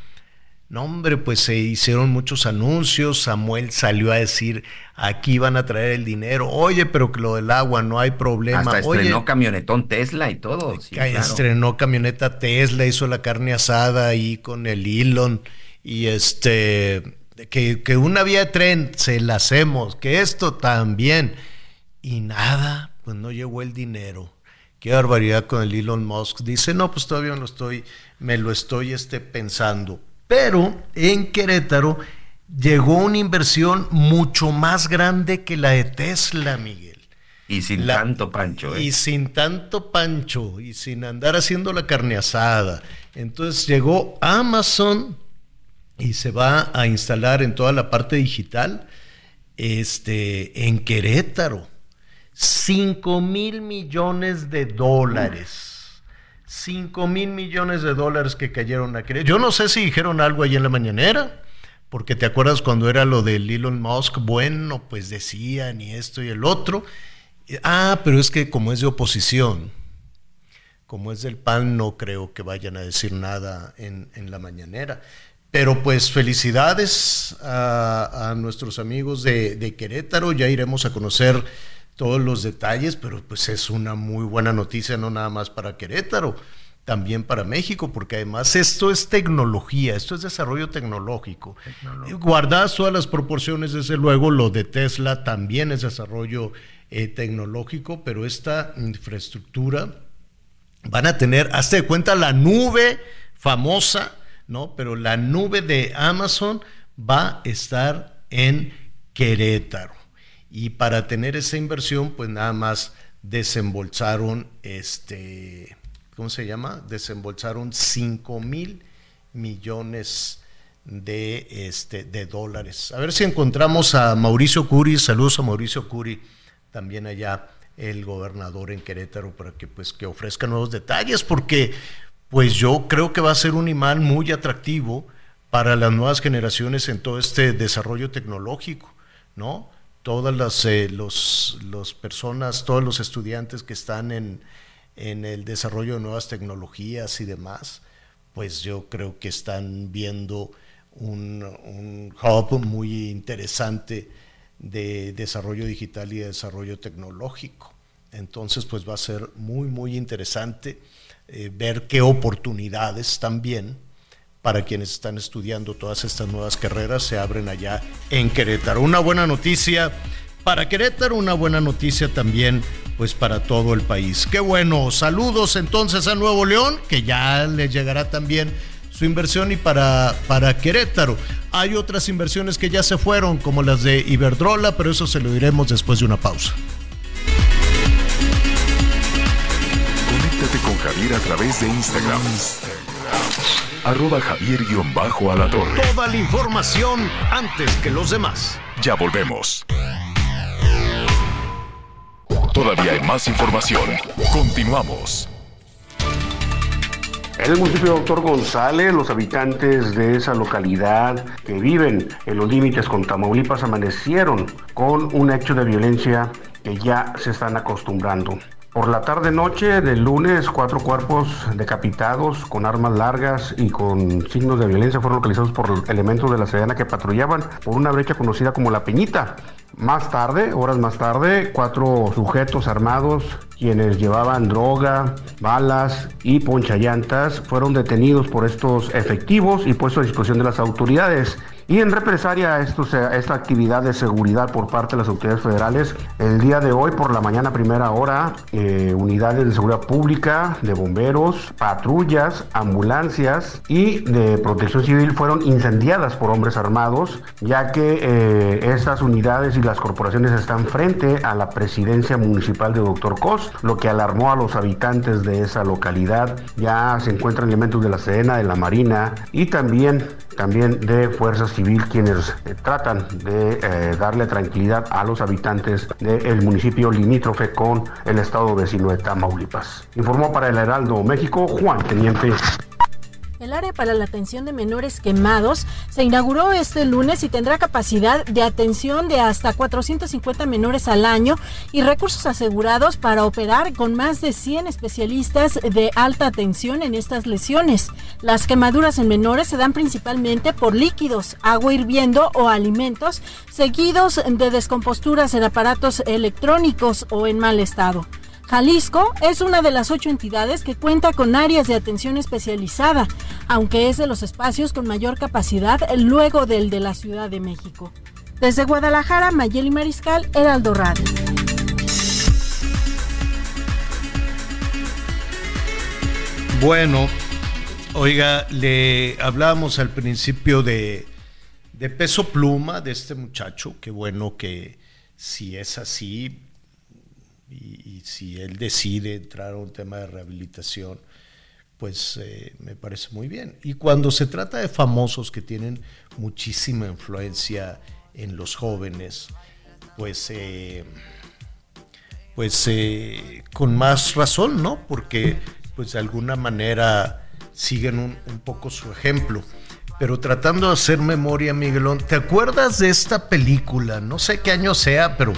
No, hombre, pues se hicieron muchos anuncios. Samuel salió a decir, aquí van a traer el dinero. Oye, pero que lo del agua no hay problema. Hasta estrenó camionetón Tesla y todo. Sí, estrenó camioneta Tesla, hizo la carne asada ahí con el Elon. Y este, que, que una vía de tren se la hacemos, que esto también. Y nada, pues no llegó el dinero. Qué barbaridad con el Elon Musk. Dice, no, pues todavía no estoy, me lo estoy este, pensando pero en Querétaro llegó una inversión mucho más grande que la de Tesla, Miguel. Y sin tanto pancho. ¿eh? Y sin tanto pancho, y sin andar haciendo la carne asada. Entonces llegó Amazon y se va a instalar en toda la parte digital este, en Querétaro. 5 mil millones de dólares. 5 mil millones de dólares que cayeron a. Yo no sé si dijeron algo ahí en la mañanera, porque te acuerdas cuando era lo del Elon Musk, bueno, pues decían y esto y el otro. Ah, pero es que como es de oposición, como es del PAN, no creo que vayan a decir nada en, la mañanera. Pero pues felicidades a, nuestros amigos de, de Querétaro, ya iremos a conocer todos los detalles, pero pues es una muy buena noticia, no nada más para Querétaro, también para México, porque además esto es tecnología, esto es desarrollo tecnológico. Guardadas todas las proporciones, desde luego, lo de Tesla también es desarrollo eh, tecnológico, pero esta infraestructura van a tener, hazte de cuenta, la nube famosa, ¿no? Pero la nube de Amazon va a estar en Querétaro. Y para tener esa inversión, pues nada más desembolsaron, este, ¿cómo se llama? Desembolsaron 5 mil millones de, este, de dólares. A ver si encontramos a Mauricio Curi, saludos a Mauricio Curi, también allá el gobernador en Querétaro, para que, pues, que ofrezca nuevos detalles, porque pues yo creo que va a ser un imán muy atractivo para las nuevas generaciones en todo este desarrollo tecnológico, ¿no? Todas las eh, los, los personas, todos los estudiantes que están en, en el desarrollo de nuevas tecnologías y demás, pues yo creo que están viendo un, un hub muy interesante de desarrollo digital y de desarrollo tecnológico. Entonces, pues va a ser muy, muy interesante eh, ver qué oportunidades también para quienes están estudiando todas estas nuevas carreras se abren allá en Querétaro. Una buena noticia para Querétaro, una buena noticia también pues para todo el país. Qué bueno, saludos entonces a Nuevo León, que ya les llegará también su inversión y para, para Querétaro. Hay otras inversiones que ya se fueron, como las de Iberdrola, pero eso se lo diremos después de una pausa. Conéctate con Javier a través de Instagram. Arroba Javier-Alatorre. Toda la información antes que los demás. Ya volvemos. Todavía hay más información. Continuamos. En el municipio de Doctor González, los habitantes de esa localidad que viven en los límites con Tamaulipas amanecieron con un hecho de violencia que ya se están acostumbrando. Por la tarde-noche del lunes, cuatro cuerpos decapitados con armas largas y con signos de violencia fueron localizados por elementos de la Sedena que patrullaban por una brecha conocida como La Peñita. Más tarde, horas más tarde, cuatro sujetos armados quienes llevaban droga, balas y ponchallantas fueron detenidos por estos efectivos y puestos a disposición de las autoridades. Y en represalia estos, a esta actividad de seguridad por parte de las autoridades federales, el día de hoy por la mañana primera hora, eh, unidades de seguridad pública, de bomberos, patrullas, ambulancias y de protección civil fueron incendiadas por hombres armados, ya que eh, estas unidades y las corporaciones están frente a la presidencia municipal de Doctor Cos, lo que alarmó a los habitantes de esa localidad. Ya se encuentran elementos de la Sedena, de la Marina y también también de Fuerza Civil quienes eh, tratan de eh, darle tranquilidad a los habitantes del municipio limítrofe con el estado vecino de Tamaulipas. Informó para el Heraldo México Juan Teniente. El área para la atención de menores quemados se inauguró este lunes y tendrá capacidad de atención de hasta 450 menores al año y recursos asegurados para operar con más de 100 especialistas de alta atención en estas lesiones. Las quemaduras en menores se dan principalmente por líquidos, agua hirviendo o alimentos, seguidos de descomposturas en aparatos electrónicos o en mal estado. Jalisco es una de las ocho entidades que cuenta con áreas de atención especializada, aunque es de los espacios con mayor capacidad luego del de la Ciudad de México. Desde Guadalajara, Mayeli Mariscal, Heraldo Radio. Bueno, oiga, le hablábamos al principio de, de peso pluma de este muchacho, qué bueno que si es así, y, si él decide entrar a un tema de rehabilitación, pues eh, me parece muy bien. Y cuando se trata de famosos que tienen muchísima influencia en los jóvenes, pues, eh, pues eh, con más razón, ¿no? Porque pues de alguna manera siguen un, un poco su ejemplo. Pero tratando de hacer memoria, Miguelón, ¿te acuerdas de esta película? No sé qué año sea, pero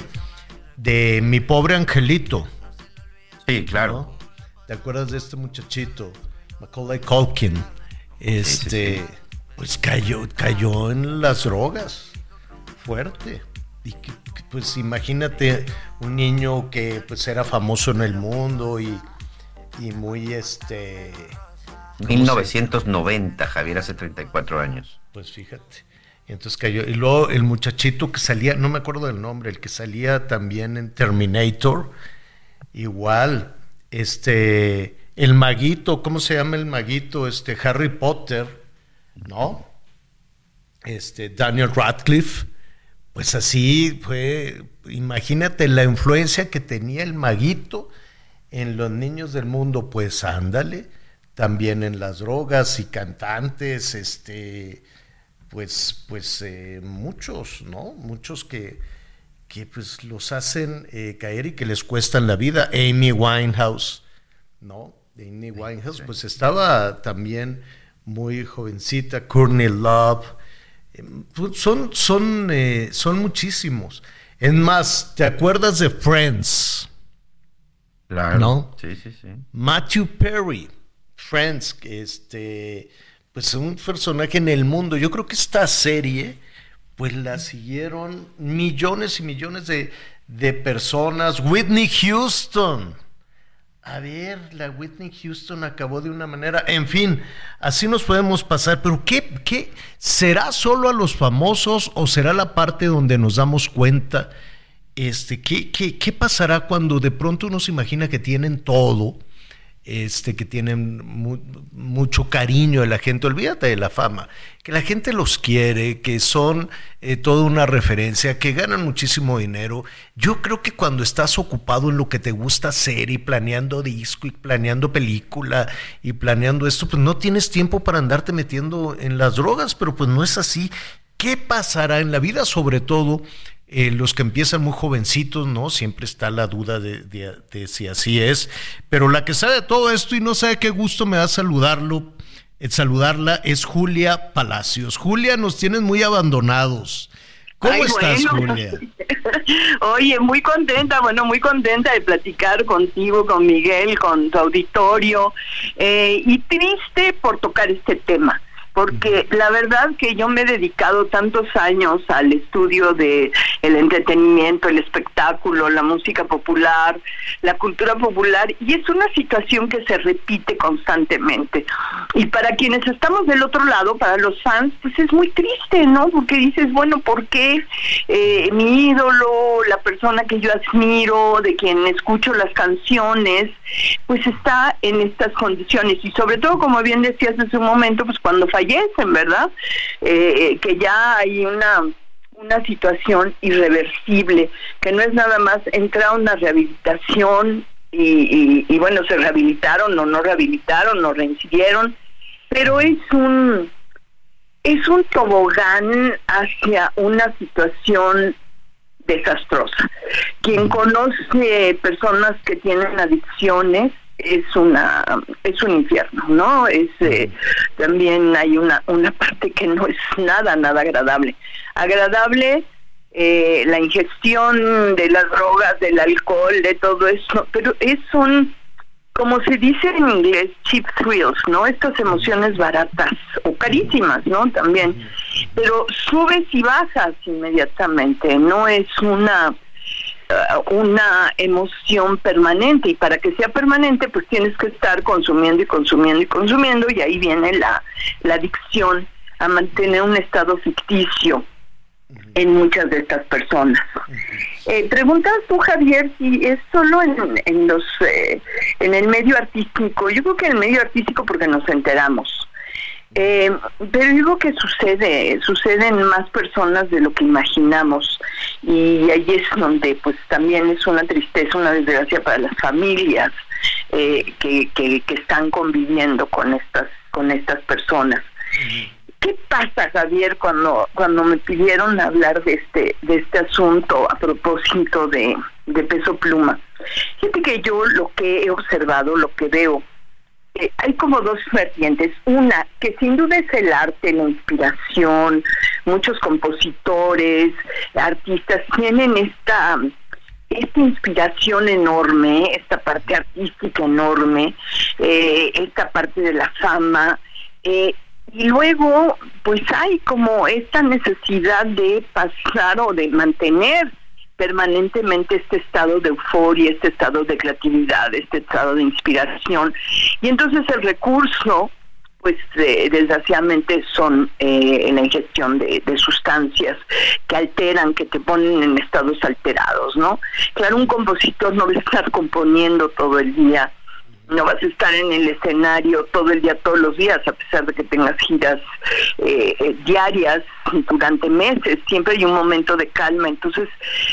de Mi pobre angelito. Sí, claro. ¿Te acuerdas de este muchachito? Macaulay Culkin. Este, pues cayó, cayó en las drogas. Fuerte. Y que, pues imagínate un niño que pues era famoso en el mundo y, y muy este... 1990, Javier, hace 34 años. Pues fíjate. Entonces cayó. Y luego el muchachito que salía, no me acuerdo del nombre, el que salía también en Terminator, igual, este, el maguito, ¿cómo se llama el maguito? Este, Harry Potter, ¿no? Este, Daniel Radcliffe, pues así fue, imagínate la influencia que tenía el maguito en los niños del mundo, pues ándale, también en las drogas y cantantes, este, pues, pues eh, muchos, ¿no? Muchos que, que pues los hacen eh, caer y que les cuestan la vida. Amy Winehouse, ¿no? Amy Winehouse, pues estaba también muy jovencita, Courtney Love. Eh, son, son, eh, son muchísimos. Es más, ¿te acuerdas de Friends? Claro. ¿No? Sí, sí, sí. Matthew Perry, Friends, este, pues un personaje en el mundo. Yo creo que esta serie, pues la siguieron millones y millones de, de personas. Whitney Houston. A ver, la Whitney Houston acabó de una manera. En fin, así nos podemos pasar. Pero ¿qué, qué será solo a los famosos o será la parte donde nos damos cuenta? Este, ¿qué, qué, qué pasará cuando de pronto uno se imagina que tienen todo? Este, que tienen mucho cariño de la gente, olvídate de la fama, que la gente los quiere, que son eh, toda una referencia, que ganan muchísimo dinero. Yo creo que cuando estás ocupado en lo que te gusta hacer y planeando disco y planeando película y planeando esto, pues no tienes tiempo para andarte metiendo en las drogas, pero pues no es así. ¿Qué pasará en la vida sobre todo? Eh, los que empiezan muy jovencitos, ¿no? Siempre está la duda de, si así es. Pero la que sabe de todo esto y no sabe qué gusto me da saludarlo, eh, saludarla, es Julia Palacios. Julia, nos tienes muy abandonados. ¿Cómo estás, Julia? Oye, muy contenta, bueno, muy contenta de platicar contigo, con Miguel, con tu auditorio, eh, y triste por tocar este tema porque la verdad que yo me he dedicado tantos años al estudio de el entretenimiento, el espectáculo, la música popular, la cultura popular y es una situación que se repite constantemente. Y para quienes estamos del otro lado, para los fans, pues es muy triste, ¿no? Porque dices, bueno, ¿por qué eh, mi ídolo, la persona que yo admiro, de quien escucho las canciones, pues está en estas condiciones y sobre todo, como bien decías hace un momento, pues cuando fallece en ¿verdad? Eh, que ya hay una una situación irreversible, que no es nada más entrar a una rehabilitación y, y, bueno, se rehabilitaron o no rehabilitaron o reincidieron, pero es un es un tobogán hacia una situación desastrosa. Quien conoce personas que tienen adicciones es una es un infierno no es eh, también hay una una parte que no es nada nada agradable. Agradable eh, la ingestión de las drogas del alcohol de todo eso pero es un como se dice en inglés cheap thrills no estas emociones baratas o carísimas no también. Pero subes y bajas inmediatamente no es una una emoción permanente y para que sea permanente pues tienes que estar consumiendo y consumiendo y consumiendo y ahí viene la, la adicción a mantener un estado ficticio en muchas de estas personas. Eh, preguntas tú, Javier, si es solo en, en los eh, en el medio artístico. Yo creo que en el medio artístico porque nos enteramos. Eh, pero digo que sucede, sucede en más personas de lo que imaginamos y ahí es donde pues también es una tristeza, una desgracia para las familias eh, que, que, están conviviendo con estas con estas personas. ¿Qué pasa, Javier, cuando cuando me pidieron hablar de este de este asunto a propósito de, de peso pluma? Fíjate que yo lo que he observado, lo que veo hay como dos vertientes. Una, que sin duda es el arte, la inspiración. Muchos compositores, artistas tienen esta esta inspiración enorme, esta parte artística enorme, eh, esta parte de la fama, eh, y luego pues hay como esta necesidad de pasar o de mantener permanentemente este estado de euforia, este estado de creatividad, este estado de inspiración. Y entonces el recurso, pues desgraciadamente son eh, la ingestión de, sustancias que alteran, que te ponen en estados alterados, ¿no? Claro, un compositor no va a componiendo todo el día no vas a estar en el escenario todo el día, todos los días, a pesar de que tengas giras eh, eh, diarias durante meses, siempre hay un momento de calma, entonces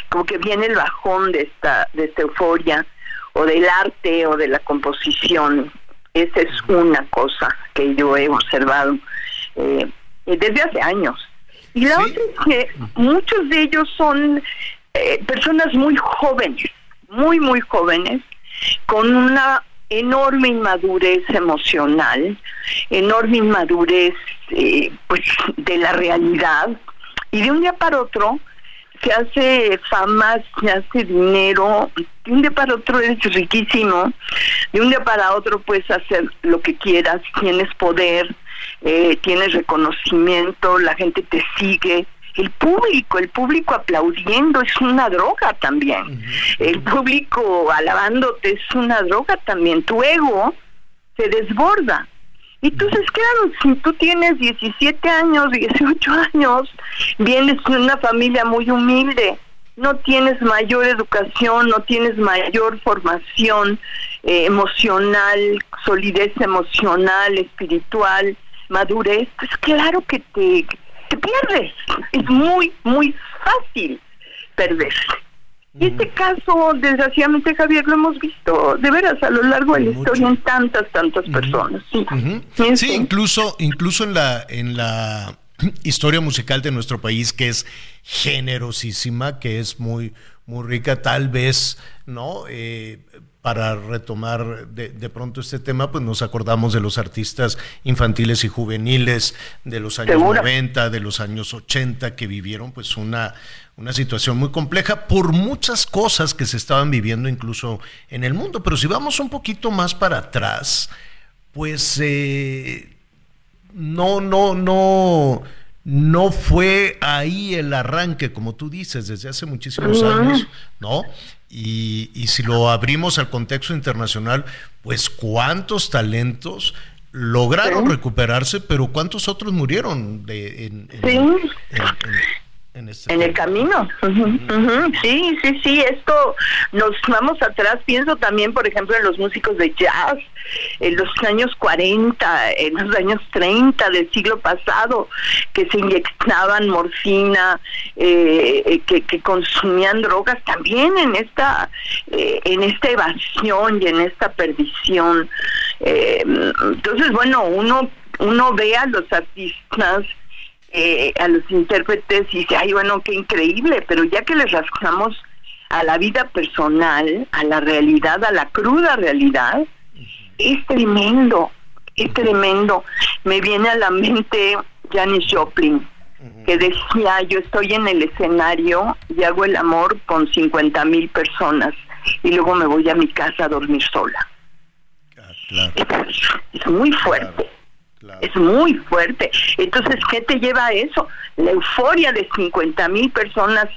como que viene el bajón de esta, de esta euforia, o del arte, o de la composición, esa es una cosa que yo he observado eh, desde hace años. Y la otra es que muchos de ellos son personas muy jóvenes, muy, muy jóvenes, con una enorme inmadurez emocional, enorme inmadurez eh, pues de la realidad. Y de un día para otro se hace fama, se hace dinero, de un día para otro eres riquísimo, de un día para otro puedes hacer lo que quieras, tienes poder, eh, tienes reconocimiento, la gente te sigue, el público, el público aplaudiendo es una droga también. El público alabándote es una droga también. Tu ego se desborda. Entonces, claro, si tú tienes 17 años, 18 años, vienes de una familia muy humilde, no tienes mayor educación, no tienes mayor formación eh, emocional, solidez emocional, espiritual, madurez, pues claro que te, te pierdes. Es muy, muy fácil perderse. Y este caso, desgraciadamente, Javier, lo hemos visto de veras a lo largo de la historia en tantas, tantas personas. Sí, sí incluso, incluso en la, en la historia musical de nuestro país, que es generosísima, que es muy, muy rica, tal vez, ¿no? Eh, para retomar de, de, pronto este tema, pues nos acordamos de los artistas infantiles y juveniles de los años 90, de los años 80, que vivieron pues una, una situación muy compleja por muchas cosas que se estaban viviendo incluso en el mundo. Pero si vamos un poquito más para atrás, pues eh, no, no, no, no fue ahí el arranque, como tú dices, desde hace muchísimos años, ¿no? Y, y, si lo abrimos al contexto internacional, pues cuántos talentos lograron recuperarse, pero cuántos otros murieron de, en, en, en, este el camino. Sí, sí, sí, esto nos vamos atrás, pienso también, por ejemplo, en los músicos de jazz, en los años 40, en los años 30 del siglo pasado, que se inyectaban morfina, eh, eh, que, que, consumían drogas, también en esta, eh, en esta evasión y en esta perdición. entonces, bueno, uno, uno ve a los artistas, eh, a los intérpretes y dice, ay, bueno, qué increíble, pero ya que les rascamos a la vida personal, a la realidad, a la cruda realidad, es tremendo, es tremendo. Me viene a la mente Janis Joplin, que decía, yo estoy en el escenario y hago el amor con 50 mil personas y luego me voy a mi casa a dormir sola. Ah, es, muy fuerte. Es muy fuerte. Entonces, ¿qué te lleva a eso? La euforia de 50 mil personas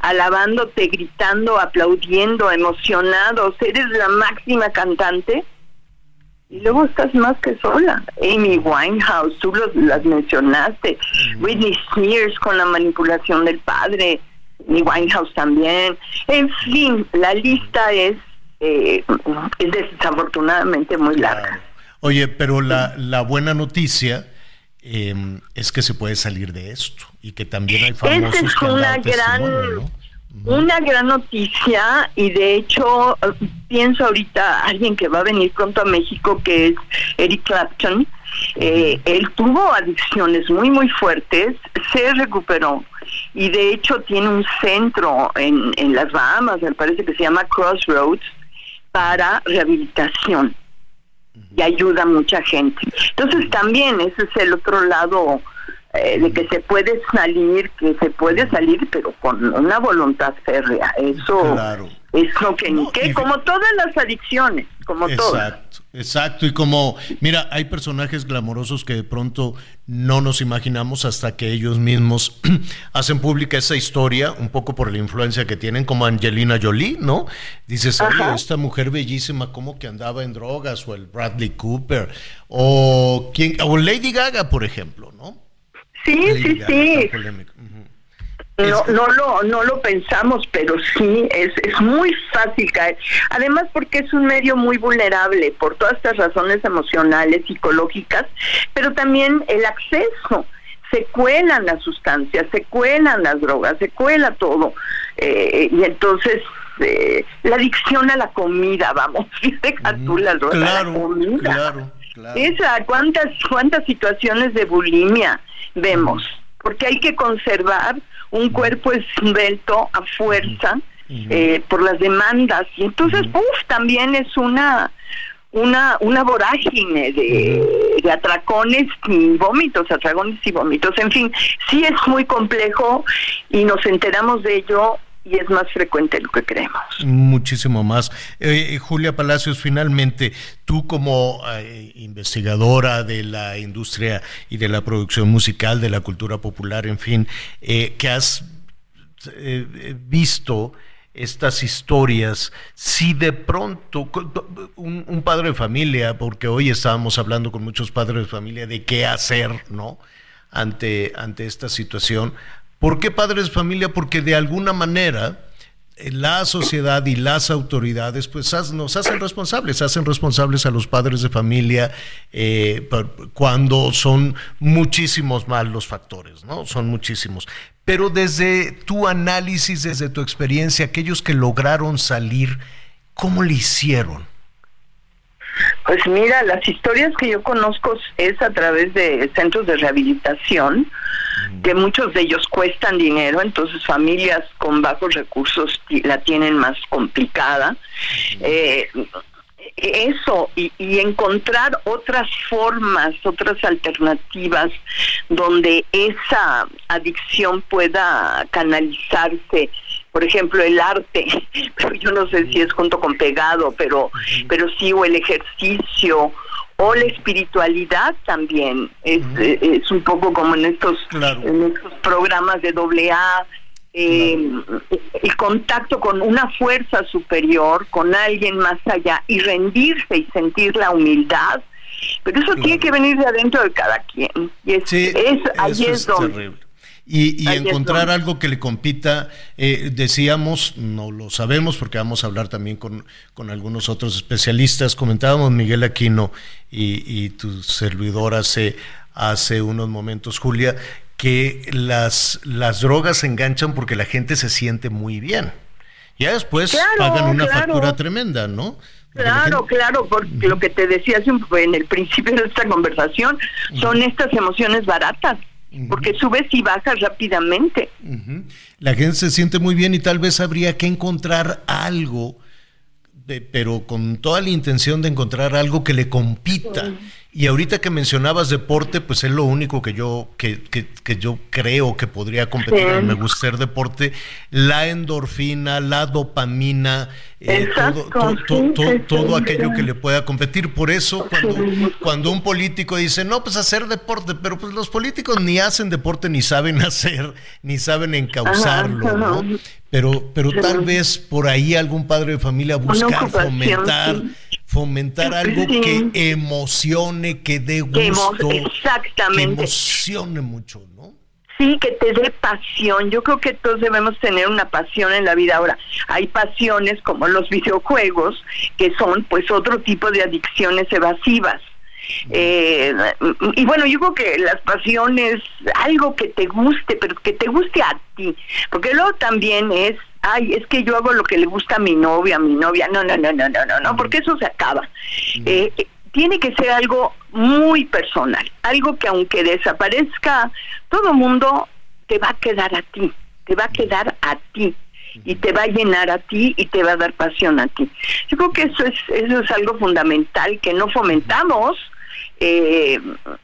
alabándote, gritando, aplaudiendo, emocionados. Eres la máxima cantante. Y luego estás más que sola. Amy Winehouse, tú las mencionaste. Whitney Spears con la manipulación del padre. Amy Winehouse también. En fin, la lista es, eh, es desafortunadamente muy larga. Oye, pero la, la buena noticia em, es que se puede salir de esto y que también hay famosos Esa es una gran, una gran noticia y de hecho pienso ahorita alguien que va a venir pronto a México que es Eric Clapton. Eh, él tuvo adicciones muy muy fuertes, se recuperó y de hecho tiene un centro en, en las Bahamas, me parece que se llama Crossroads, para rehabilitación y ayuda a mucha gente. Entonces también ese es el otro lado eh, de que se puede salir, que se puede salir, pero con una voluntad férrea. Eso es lo que ni que, como todas las adicciones, como todas. Exacto, y como, mira, hay personajes glamorosos que de pronto no nos imaginamos hasta que ellos mismos hacen pública esa historia, un poco por la influencia que tienen, como Angelina Jolie, ¿no? Dices, oye, esta mujer bellísima, como que andaba en drogas, o el Bradley Cooper, o, ¿quién? o Lady Gaga, por ejemplo, ¿no? Sí, sí, sí. No, no lo, no lo pensamos, pero sí es, es muy fácil caer. Además, porque es un medio muy vulnerable por todas estas razones emocionales, psicológicas, pero también el acceso. Se cuelan las sustancias, se cuelan las drogas, se cuela todo. Eh, y entonces, eh, la adicción a la comida, vamos, deja tú la droga claro, la comida. Claro, claro. Esa, ¿cuántas, ¿Cuántas situaciones de bulimia vemos? Porque hay que conservar un cuerpo esbelto a fuerza eh, por las demandas. Y entonces, también es una una, una vorágine de, de atracones y vómitos, atracones y vómitos. En fin, sí es muy complejo y nos enteramos de ello y es más frecuente de lo que creemos. Muchísimo más. Eh, Julia Palacios, finalmente, tú como eh, investigadora de la industria y de la producción musical, de la cultura popular, en fin, eh, que has visto estas historias, si de pronto un, un, padre de familia, porque hoy estábamos hablando con muchos padres de familia de qué hacer, ¿no? Ante, ante esta situación, ¿Por qué padres de familia? Porque de alguna manera eh, la sociedad y las autoridades pues nos hacen responsables, hacen responsables a los padres de familia eh, cuando son muchísimos más los factores, ¿no? Son muchísimos. Pero desde tu análisis, desde tu experiencia, aquellos que lograron salir, ¿cómo le hicieron? Pues mira, las historias que yo conozco es a través de centros de rehabilitación, que muchos de ellos cuestan dinero, entonces familias con bajos recursos la tienen más complicada. Eh, eso y, y, encontrar otras formas, otras alternativas donde esa adicción pueda canalizarse por ejemplo, el arte, pero yo no sé si es junto con pegado, pero, pero sí, o el ejercicio, o la espiritualidad también, es, es un poco como en estos, en estos programas de doble A, eh, el contacto con una fuerza superior, con alguien más allá, y rendirse y sentir la humildad, pero eso tiene que venir de adentro de cada quien. Y es, es ahí es, donde y, encontrar algo que le compita. Eh, decíamos, no lo sabemos porque vamos a hablar también con, con algunos otros especialistas. Comentábamos Miguel Aquino y, tu servidor hace, hace unos momentos, Julia, que las, las drogas se enganchan porque la gente se siente muy bien. Ya después pagan una factura tremenda, ¿no? Claro, claro, porque lo que te decía en el principio de esta conversación son estas emociones baratas porque subes y bajas rápidamente. La gente se siente muy bien y tal vez habría que encontrar algo, pero con toda la intención de encontrar algo que le compita. Y ahorita que mencionabas deporte, pues es lo único que yo, que, que, yo creo que podría competir. Me gusta ser deporte. La endorfina, la dopamina, eh, todo, todo, aquello que le pueda competir. Por eso, cuando, cuando un político dice, no, pues hacer deporte, pero pues los políticos ni hacen deporte, ni saben hacer, ni saben encauzarlo, ¿no? Pero, pero tal vez por ahí algún padre de familia buscar fomentar fomentar algo que emocione, que dé gusto, exactamente. que emocione mucho, ¿no? Sí, que te dé pasión. Yo creo que todos debemos tener una pasión en la vida. Ahora, hay pasiones como los videojuegos, que son pues otro tipo de adicciones evasivas. Eh, y bueno, yo creo que las pasiones, algo que te guste, pero que te guste a ti, porque luego también es ay, es que yo hago lo que le gusta a mi novia, a mi novia. No, no, no, no, no, no, no, porque eso se acaba. Eh, eh, tiene que ser algo muy personal, algo que aunque desaparezca todo mundo, te va a quedar a ti, te va a quedar a ti y te va a llenar a ti y te va a dar pasión a ti. Yo creo que eso es eso es algo fundamental que no fomentamos eh,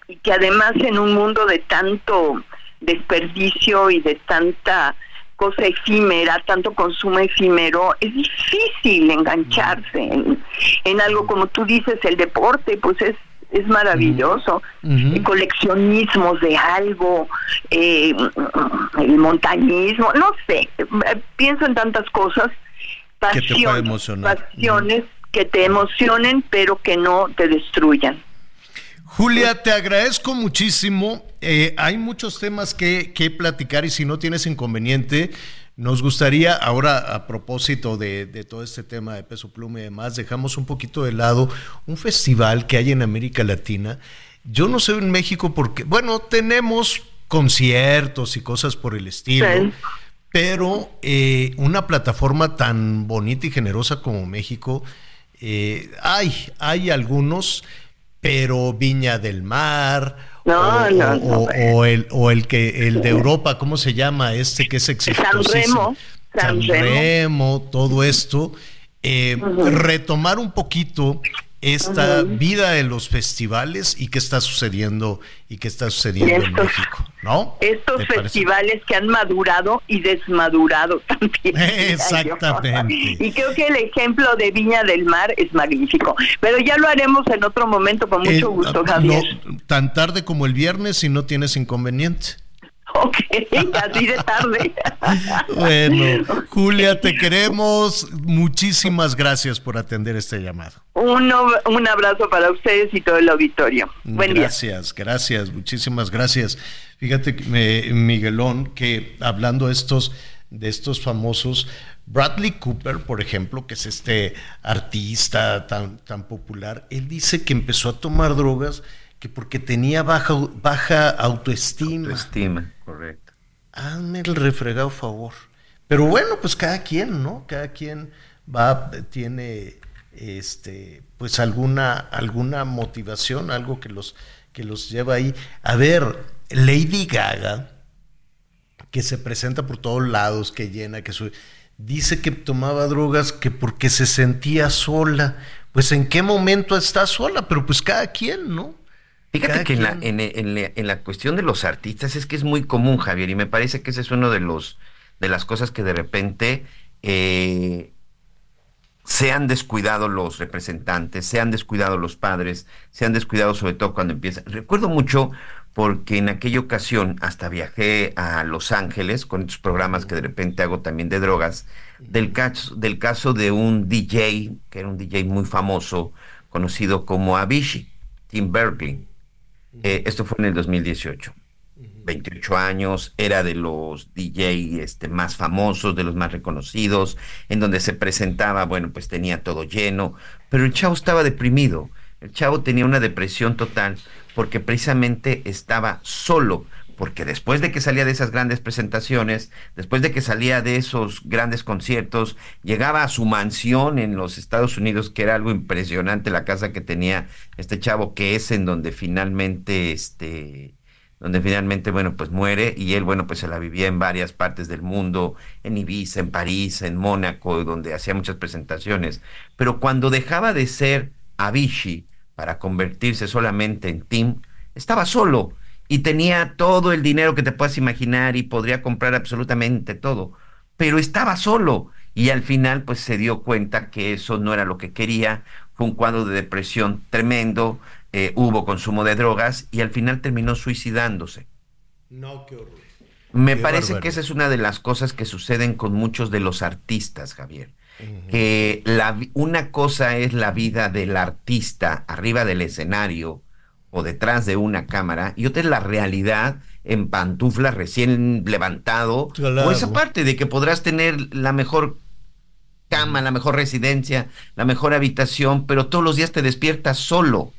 y que además en un mundo de tanto desperdicio y de tanta cosa efímera, tanto consumo efímero, es difícil engancharse en, algo como tú dices, el deporte, pues es es maravilloso. Coleccionismos de algo, eh, el montañismo, no sé, pienso en tantas cosas, pasiones, pasiones que te emocionen, pero que no te destruyan. Julia, te agradezco muchísimo. Eh, hay muchos temas que, que, platicar y si no tienes inconveniente, nos gustaría, ahora a propósito de, todo este tema de peso pluma y demás, dejamos un poquito de lado un festival que hay en América Latina. Yo no sé en México porque, bueno, tenemos conciertos y cosas por el estilo. Pero eh, una plataforma tan bonita y generosa como México, eh, hay, hay algunos pero Viña del Mar. o, el, o el que el de Europa, ¿cómo se llama? Este que es exitosísimo. San Remo. San Remo, todo esto. Eh, retomar un poquito esta vida de los festivales y qué está sucediendo y qué está sucediendo en México, ¿no? Estos festivales que han madurado y desmadurado también. Exactamente. Y creo que el ejemplo de Viña del Mar es magnífico. Pero ya lo haremos en otro momento con mucho gusto, Javier. tan tarde como el viernes si no tienes inconveniente. Ok, así de tarde. bueno, Julia, te queremos. Muchísimas gracias por atender este llamado. Un, un abrazo para ustedes y todo el auditorio. Buen gracias, gracias, muchísimas gracias. Fíjate, Miguelón, que hablando estos, de estos famosos, Bradley Cooper, por ejemplo, que es este artista tan, tan popular, él dice que empezó a tomar drogas que porque tenía baja, baja autoestima. Autoestima, correcto. Hazme el refregado favor. Pero bueno, pues cada quien, ¿no? Cada quien va, tiene este, pues alguna, alguna motivación, algo que los, que los lleva ahí. A ver, Lady Gaga, que se presenta por todos lados, que llena, que dice que tomaba drogas que porque se sentía sola. Pues en qué momento está sola, pero pues cada quien, ¿no? Fíjate que en la, en, la, cuestión de los artistas es que es muy común, Javier, y me parece que ese es uno de los de las cosas que de repente eh, se han descuidado los representantes, se han descuidado los padres, se han descuidado sobre todo cuando empieza. Recuerdo mucho porque en aquella ocasión hasta viajé a Los Ángeles con estos programas que de repente hago también de drogas, del caso, del caso de un DJ, que era un DJ muy famoso, conocido como Avicii, Tim Berkeley eh, esto fue en el 2018. 28 años, era de los DJ este, más famosos, de los más reconocidos, en donde se presentaba, bueno, pues tenía todo lleno, pero el chavo estaba deprimido, el chavo tenía una depresión total porque precisamente estaba solo, porque después de que salía de esas grandes presentaciones, después de que salía de esos grandes conciertos, llegaba a su mansión en los Estados Unidos, que era algo impresionante la casa que tenía este chavo, que es en donde finalmente, este, donde finalmente, bueno, pues muere y él, bueno, pues se la vivía en varias partes del mundo, en Ibiza, en París, en Mónaco, donde hacía muchas presentaciones. Pero cuando dejaba de ser Avicii para convertirse solamente en Tim, estaba solo y tenía todo el dinero que te puedas imaginar y podría comprar absolutamente todo, pero estaba solo y al final pues se dio cuenta que eso no era lo que quería, fue un cuadro de depresión tremendo, eh, hubo consumo de drogas y al final terminó suicidándose. No, qué horror. Me parece que esa es una de las cosas que suceden con muchos de los artistas, Javier. Que la, una cosa es la vida del artista arriba del escenario, o detrás de una cámara y otra es la realidad en pantuflas recién levantado o esa parte de que podrás tener la mejor cama, la mejor residencia, la mejor habitación, pero todos los días te despiertas solo.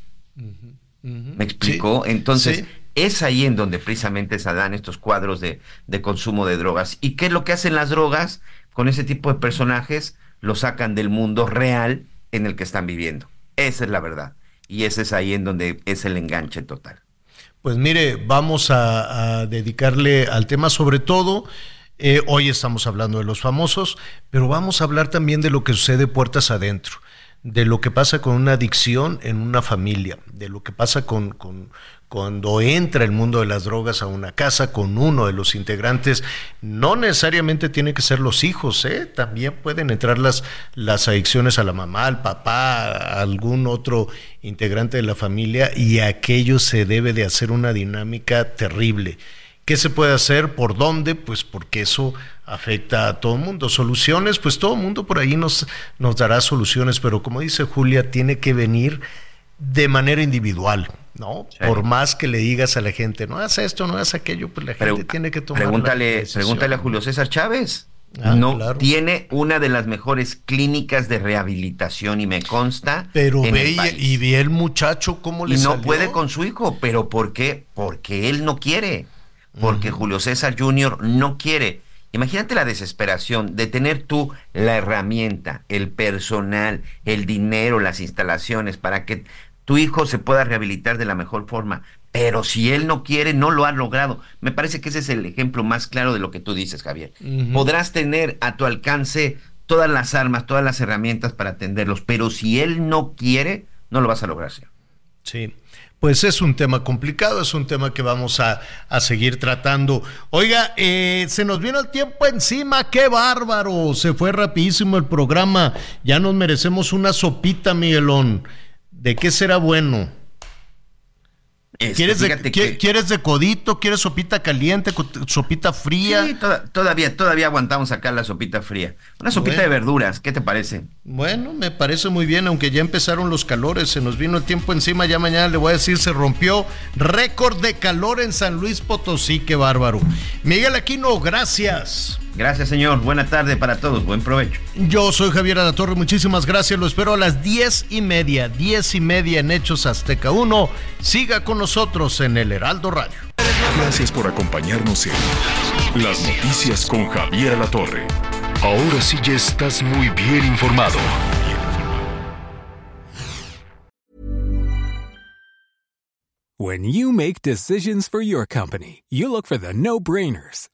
¿Me explicó? Entonces, es ahí en donde precisamente se dan estos cuadros de, de consumo de drogas. ¿Y qué es lo que hacen las drogas con ese tipo de personajes? Lo sacan del mundo real en el que están viviendo. Esa es la verdad y ese es ahí en donde es el enganche total. Pues mire, vamos a, dedicarle al tema sobre todo. Eh, hoy estamos hablando de los famosos, pero vamos a hablar también de lo que sucede puertas adentro, de lo que pasa con una adicción en una familia, de lo que pasa con, cuando entra el mundo de las drogas a una casa con uno de los integrantes, no necesariamente tiene que ser los hijos, ¿eh? también pueden entrar las, las adicciones a la mamá, al papá, a algún otro integrante de la familia y aquello se debe de hacer una dinámica terrible. ¿Qué se puede hacer? ¿Por dónde? Pues porque eso afecta a todo el mundo. Soluciones, pues todo el mundo por ahí nos, nos dará soluciones, pero como dice Julia, tiene que venir de manera individual. ¿no? Por más que le digas a la gente, no haz esto, no haz aquello, pues la gente tiene que tomar. Pregúntale, pregúntale a Julio César Chávez. Ah, no tiene una de las mejores clínicas de rehabilitación y me consta. Pero ve y, ve el muchacho cómo le Y no puede con su hijo, pero ¿por qué? Porque él no quiere. Porque Julio César Jr. no quiere. Imagínate la desesperación de tener tú la herramienta, el personal, el dinero, las instalaciones para que tu hijo se pueda rehabilitar de la mejor forma. Pero si él no quiere, no lo ha logrado. Me parece que ese es el ejemplo más claro de lo que tú dices, Javier. Podrás tener a tu alcance todas las armas, todas las herramientas para atenderlos, pero si él no quiere, no lo vas a lograr. Señor. Sí, pues es un tema complicado, es un tema que vamos a, a seguir tratando. Oiga, eh, se nos vino el tiempo encima, qué bárbaro, se fue rapidísimo el programa, ya nos merecemos una sopita, Miguelón. ¿De qué será bueno? Este, ¿Quieres, de, que- ¿Quieres de codito? ¿Quieres sopita caliente? ¿Sopita fría? Sí, toda- todavía, todavía aguantamos acá la sopita fría. Una sopita Bueno. de verduras, ¿qué te parece? Bueno, me parece muy bien, aunque ya empezaron los calores, se nos vino el tiempo encima, ya mañana le voy a decir, se rompió récord de calor en San Luis Potosí, qué bárbaro. Miguel Aquino, gracias. Gracias, señor. Buena tarde para todos. Buen provecho. Yo soy Javier Alatorre, muchísimas gracias, lo espero a las diez y media, diez y media en Hechos Azteca 1. Siga con nosotros en el Heraldo Radio. Gracias por acompañarnos en Las Noticias con Javier Alatorre. Ahora sí ya estás muy bien informado. When you make decisions for your company, you look for the no brainers.